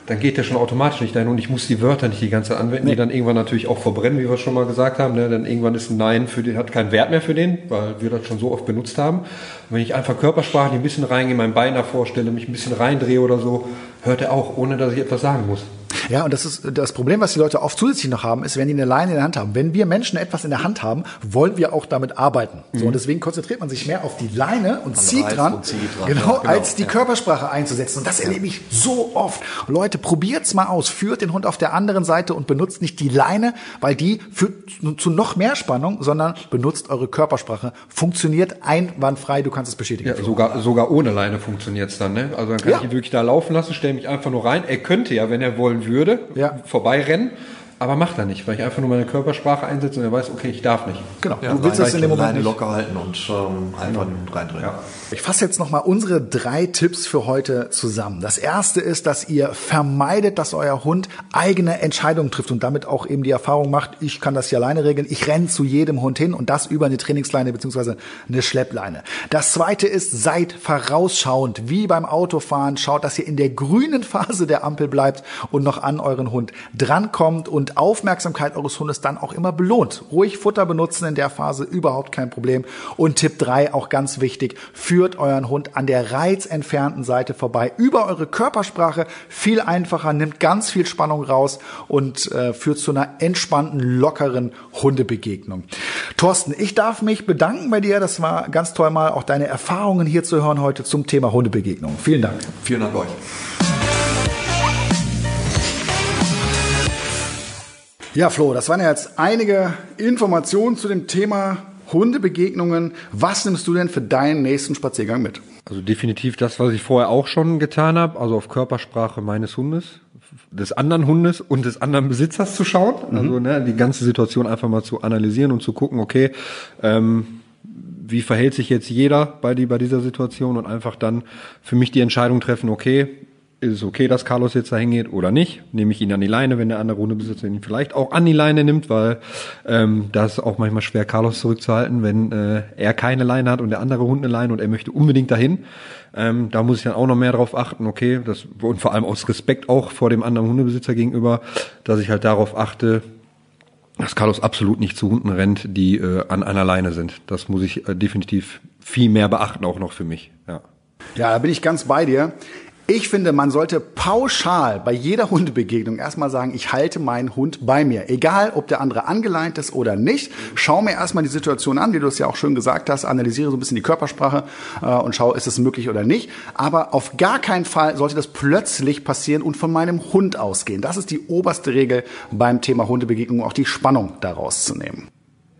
dann geht der schon automatisch nicht dahin und ich muss die Wörter nicht die ganze Zeit anwenden, nee. die dann irgendwann natürlich auch verbrennen, wie wir schon mal gesagt haben. Ne? Dann irgendwann ist ein Nein für den, hat keinen Wert mehr für den, weil wir das schon so oft benutzt haben. Und wenn ich einfach körpersprachlich ein bisschen reingehe, mein Bein davor stelle, mich ein bisschen reindrehe oder so, hört er auch, ohne dass ich etwas sagen muss. Ja, und das ist das Problem, was die Leute oft zusätzlich noch haben, ist, wenn die eine Leine in der Hand haben. Wenn wir Menschen etwas in der Hand haben, wollen wir auch damit arbeiten. Mhm. So, und deswegen konzentriert man sich mehr auf die Leine und zieht dran, und zieht dran, genau, ja, genau, als die ja. Körpersprache einzusetzen. Und das erlebe ich so oft. Leute, probiert's mal aus. Führt den Hund auf der anderen Seite und benutzt nicht die Leine, weil die führt zu noch mehr Spannung, sondern benutzt eure Körpersprache. Funktioniert einwandfrei, du kannst es bestätigen. Ja, sogar, sogar ohne Leine funktioniert's dann. Ne? Also dann kann ich ihn wirklich da laufen lassen, stelle mich einfach nur rein. Er könnte ja, wenn er wollen würde, ja. vorbeirennen. Aber macht er nicht, weil ich einfach nur meine Körpersprache einsetze und er weiß, okay, ich darf nicht. Genau. Ja, du willst das in dem Moment nicht. locker halten und ähm, einfach genau. reindrehen. Ja. Ich fasse jetzt nochmal unsere drei Tipps für heute zusammen. Das erste ist, dass ihr vermeidet, dass euer Hund eigene Entscheidungen trifft und damit auch eben die Erfahrung macht, ich kann das hier alleine regeln, ich renne zu jedem Hund hin und das über eine Trainingsleine beziehungsweise eine Schleppleine. Das zweite ist, seid vorausschauend, wie beim Autofahren. Schaut, dass ihr in der grünen Phase der Ampel bleibt und noch an euren Hund drankommt und Aufmerksamkeit eures Hundes dann auch immer belohnt. Ruhig Futter benutzen in der Phase, überhaupt kein Problem. Und Tipp drei auch ganz wichtig, für führt euren Hund an der reizentfernten Seite vorbei über eure Körpersprache. Viel einfacher, nimmt ganz viel Spannung raus und äh, führt zu einer entspannten, lockeren Hundebegegnung. Thorsten, ich darf mich bedanken bei dir. Das war ganz toll mal auch deine Erfahrungen hier zu hören heute zum Thema Hundebegegnung. Vielen Dank. Vielen Dank euch. Ja, Flo, das waren ja jetzt einige Informationen zu dem Thema Hundebegegnungen. Was nimmst du denn für deinen nächsten Spaziergang mit? Also definitiv das, was ich vorher auch schon getan habe, also auf Körpersprache meines Hundes, des anderen Hundes und des anderen Besitzers zu schauen. Mhm. Also ne, die ganze Situation einfach mal zu analysieren und zu gucken, okay, ähm, wie verhält sich jetzt jeder bei, die, bei dieser Situation und einfach dann für mich die Entscheidung treffen, okay, ist es okay, dass Carlos jetzt dahin geht oder nicht? Nehme ich ihn an die Leine, wenn der andere Hundebesitzer ihn vielleicht auch an die Leine nimmt, weil ähm, da ist auch manchmal schwer, Carlos zurückzuhalten, wenn äh, er keine Leine hat und der andere Hund eine Leine und er möchte unbedingt dahin. Ähm, da muss ich dann auch noch mehr drauf achten, okay, das und vor allem aus Respekt auch vor dem anderen Hundebesitzer gegenüber, dass ich halt darauf achte, dass Carlos absolut nicht zu Hunden rennt, die äh, an einer Leine sind. Das muss ich äh, definitiv viel mehr beachten, auch noch für mich. Ja. Ja, da bin ich ganz bei dir. Ich finde, man sollte pauschal bei jeder Hundebegegnung erstmal sagen, ich halte meinen Hund bei mir. Egal, ob der andere angeleint ist oder nicht. Schau mir erstmal die Situation an, wie du es ja auch schön gesagt hast. Analysiere so ein bisschen die Körpersprache äh, und schau, ist es möglich oder nicht. Aber auf gar keinen Fall sollte das plötzlich passieren und von meinem Hund ausgehen. Das ist die oberste Regel beim Thema Hundebegegnung, auch die Spannung daraus zu nehmen.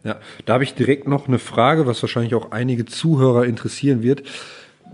Ja, da habe ich direkt noch eine Frage, was wahrscheinlich auch einige Zuhörer interessieren wird.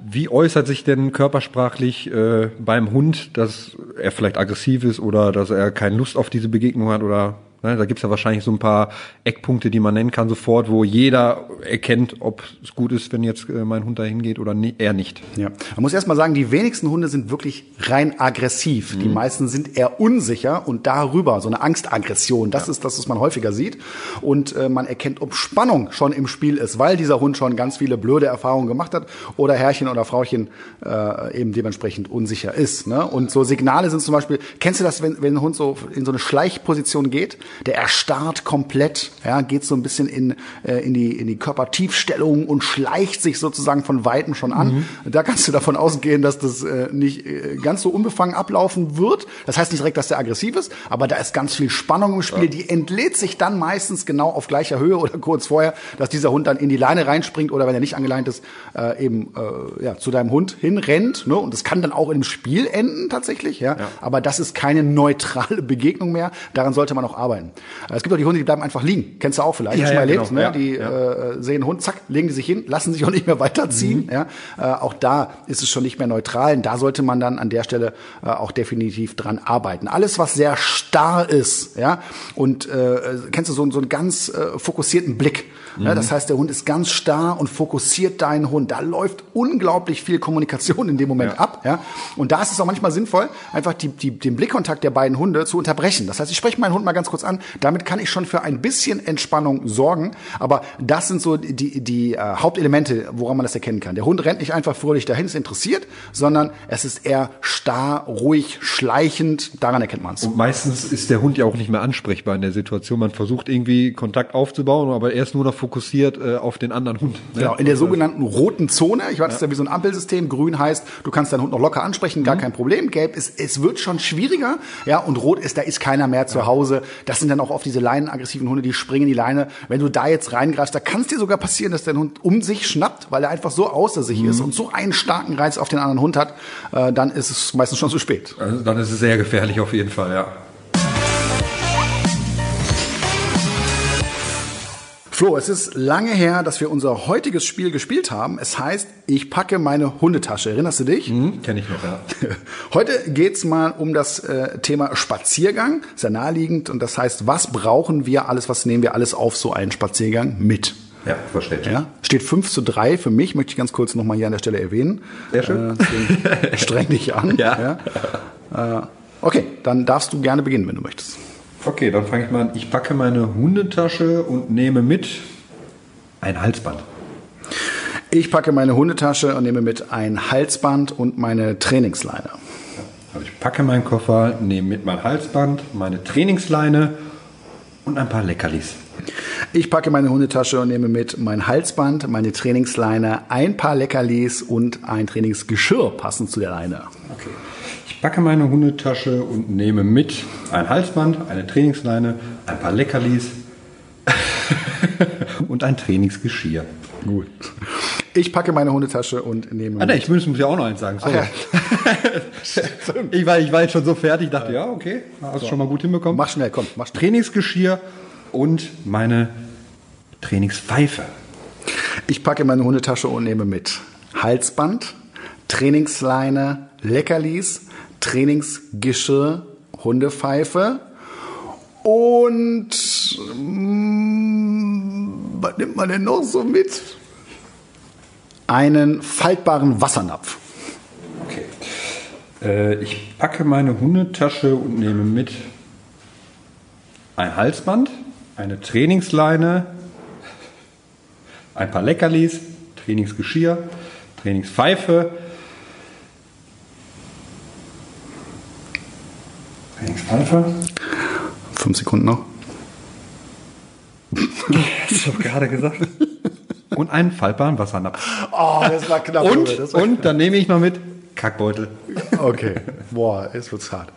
Wie äußert sich denn körpersprachlich äh, beim Hund, dass er vielleicht aggressiv ist oder dass er keine Lust auf diese Begegnung hat oder Ne, da gibt's ja wahrscheinlich so ein paar Eckpunkte, die man nennen kann sofort, wo jeder erkennt, ob es gut ist, wenn jetzt äh, mein Hund dahin geht oder nie, eher nicht. Ja, man muss erst mal sagen, die wenigsten Hunde sind wirklich rein aggressiv. Mhm. Die meisten sind eher unsicher und darüber so eine Angstaggression. Das ja. ist das, was man häufiger sieht. Und äh, man erkennt, ob Spannung schon im Spiel ist, weil dieser Hund schon ganz viele blöde Erfahrungen gemacht hat oder Herrchen oder Frauchen äh, eben dementsprechend unsicher ist. Ne? Und so Signale sind zum Beispiel, kennst du das, wenn, wenn ein Hund so in so eine Schleichposition geht? Der erstarrt komplett, ja, geht so ein bisschen in, äh, in, die, in die Körpertiefstellung und schleicht sich sozusagen von Weitem schon an. Mhm. Da kannst du davon ausgehen, dass das äh, nicht äh, ganz so unbefangen ablaufen wird. Das heißt nicht direkt, dass der aggressiv ist, aber da ist ganz viel Spannung im Spiel. Ja. Die entlädt sich dann meistens genau auf gleicher Höhe oder kurz vorher, dass dieser Hund dann in die Leine reinspringt oder wenn er nicht angeleint ist, äh, eben äh, ja, zu deinem Hund hinrennt. Ne? Und das kann dann auch im Spiel enden tatsächlich. Ja? ja. Aber das ist keine neutrale Begegnung mehr. Daran sollte man auch arbeiten sein. Es gibt auch die Hunde, die bleiben einfach liegen. Kennst du auch vielleicht? Ja, schon mal ja, erlebt, genau. ne? Die ja. Äh, sehen Hund, zack, legen die sich hin, lassen sich auch nicht mehr weiterziehen. Mhm. Ja? Äh, auch da ist es schon nicht mehr neutral. Und da sollte man dann an der Stelle äh, auch definitiv dran arbeiten. Alles, was sehr starr ist, ja, und äh, kennst du so, so einen ganz äh, fokussierten Blick. Mhm. Ja, das heißt, der Hund ist ganz starr und fokussiert deinen Hund. Da läuft unglaublich viel Kommunikation in dem Moment ja. ab. Ja? Und da ist es auch manchmal sinnvoll, einfach die, die, den Blickkontakt der beiden Hunde zu unterbrechen. Das heißt, ich spreche meinen Hund mal ganz kurz an. Damit kann ich schon für ein bisschen Entspannung sorgen. Aber das sind so die, die äh, Hauptelemente, woran man das erkennen kann. Der Hund rennt nicht einfach fröhlich dahin, ist interessiert, sondern es ist eher starr, ruhig, schleichend. Daran erkennt man es. Und meistens ist der Hund ja auch nicht mehr ansprechbar in der Situation. Man versucht irgendwie Kontakt aufzubauen, aber er ist nur noch fokussiert äh, auf den anderen Hund. Ne? Genau, in der sogenannten roten Zone. Ich weiß, das ist ja wie so ein Ampelsystem. Grün heißt, du kannst deinen Hund noch locker ansprechen, gar mhm. kein Problem. Gelb ist, es wird schon schwieriger. Ja, und rot ist, da ist keiner mehr zu Hause. Das sind dann auch oft diese leinenaggressiven Hunde, die springen in die Leine. Wenn du da jetzt reingreifst, da kann es dir sogar passieren, dass dein Hund um sich schnappt, weil er einfach so außer sich mhm. ist und so einen starken Reiz auf den anderen Hund hat, äh, dann ist es meistens schon zu spät. Also dann ist es sehr gefährlich auf jeden Fall, ja. Flo, es ist lange her, dass wir unser heutiges Spiel gespielt haben. Es heißt, ich packe meine Hundetasche. Erinnerst du dich? Mhm, Kenne ich noch, ja. <laughs> Heute geht's mal um das äh, Thema Spaziergang. Sehr naheliegend. Und das heißt, was brauchen wir alles, was nehmen wir alles auf so einen Spaziergang mit? Ja, versteht. Ja, steht 5 zu 3 für mich, möchte ich ganz kurz nochmal hier an der Stelle erwähnen. Sehr schön. Äh, <laughs> streng dich an. Ja. ja. Äh, okay, dann darfst du gerne beginnen, wenn du möchtest. Okay, dann fange ich mal an. Ich packe meine Hundetasche und nehme mit ein Halsband. Ich packe meine Hundetasche und nehme mit ein Halsband und meine Trainingsleine. Also ich packe meinen Koffer, nehme mit mein Halsband, meine Trainingsleine und ein paar Leckerlis. Ich packe meine Hundetasche und nehme mit mein Halsband, meine Trainingsleine, ein paar Leckerlis und ein Trainingsgeschirr passend zu der Leine. Okay packe meine Hundetasche und nehme mit ein Halsband, eine Trainingsleine, ein paar Leckerlis <laughs> und ein Trainingsgeschirr. Gut. Ich packe meine Hundetasche und nehme. Ah, nee, ich muss ja auch noch eins sagen. Sorry. <laughs> Ja. ich, war, ich war jetzt schon so fertig, dachte, ja, okay, hast du so. schon mal gut hinbekommen. Mach schnell, komm, mach schnell. Trainingsgeschirr und meine Trainingspfeife. Ich packe meine Hundetasche und nehme mit Halsband, Trainingsleine, Leckerlis, Trainingsgeschirr, Hundepfeife und mm, was nimmt man denn noch so mit? Einen faltbaren Wassernapf. Okay. Äh, ich packe meine Hundetasche und nehme mit ein Halsband, eine Trainingsleine, ein paar Leckerlis, Trainingsgeschirr, Trainingspfeife, Trainingspfeife. Fünf Sekunden noch. Hast du doch gerade gesagt. Und einen faltbaren Wassernapf. Oh, das war knapp. Und, das war und dann nehme ich noch mit Kackbeutel. Okay, boah, es wird's hart.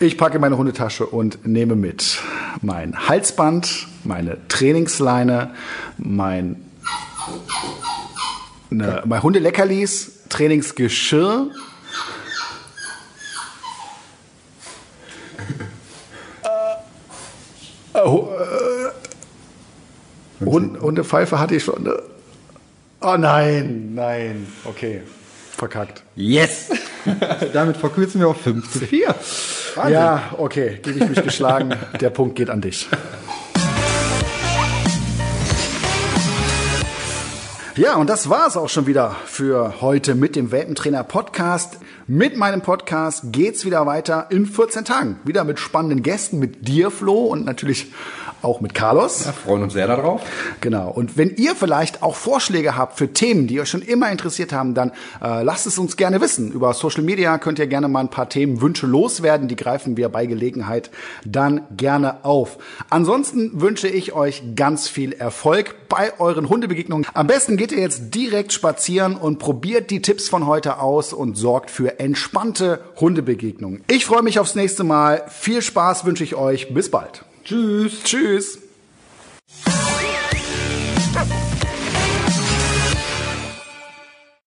Ich packe meine Hundetasche und nehme mit mein Halsband, meine Trainingsleine, mein, ne, mein Hundeleckerlis, Trainingsgeschirr. Äh, äh, Hu- äh, Hund, Hundepfeife hatte ich schon. Ne? Oh nein, nein, okay, verkackt. Yes! <laughs> Damit verkürzen wir auf 5 zu 4. Ja, okay, gebe ich mich geschlagen. <laughs> Der Punkt geht an dich. Ja, und das war's auch schon wieder für heute mit dem Welpentrainer Podcast. Mit meinem Podcast geht's wieder weiter in 14 Tagen. Wieder mit spannenden Gästen, mit dir, Flo, und natürlich auch mit Carlos. Wir freuen uns sehr darauf. Genau. Und wenn ihr vielleicht auch Vorschläge habt für Themen, die euch schon immer interessiert haben, dann äh, lasst es uns gerne wissen. Über Social Media könnt ihr gerne mal ein paar Themenwünsche loswerden. Die greifen wir bei Gelegenheit dann gerne auf. Ansonsten wünsche ich euch ganz viel Erfolg bei euren Hundebegegnungen. Am besten geht ihr jetzt direkt spazieren und probiert die Tipps von heute aus und sorgt für entspannte Hundebegegnungen. Ich freue mich aufs nächste Mal. Viel Spaß wünsche ich euch. Bis bald. Tschüss. Tschüss.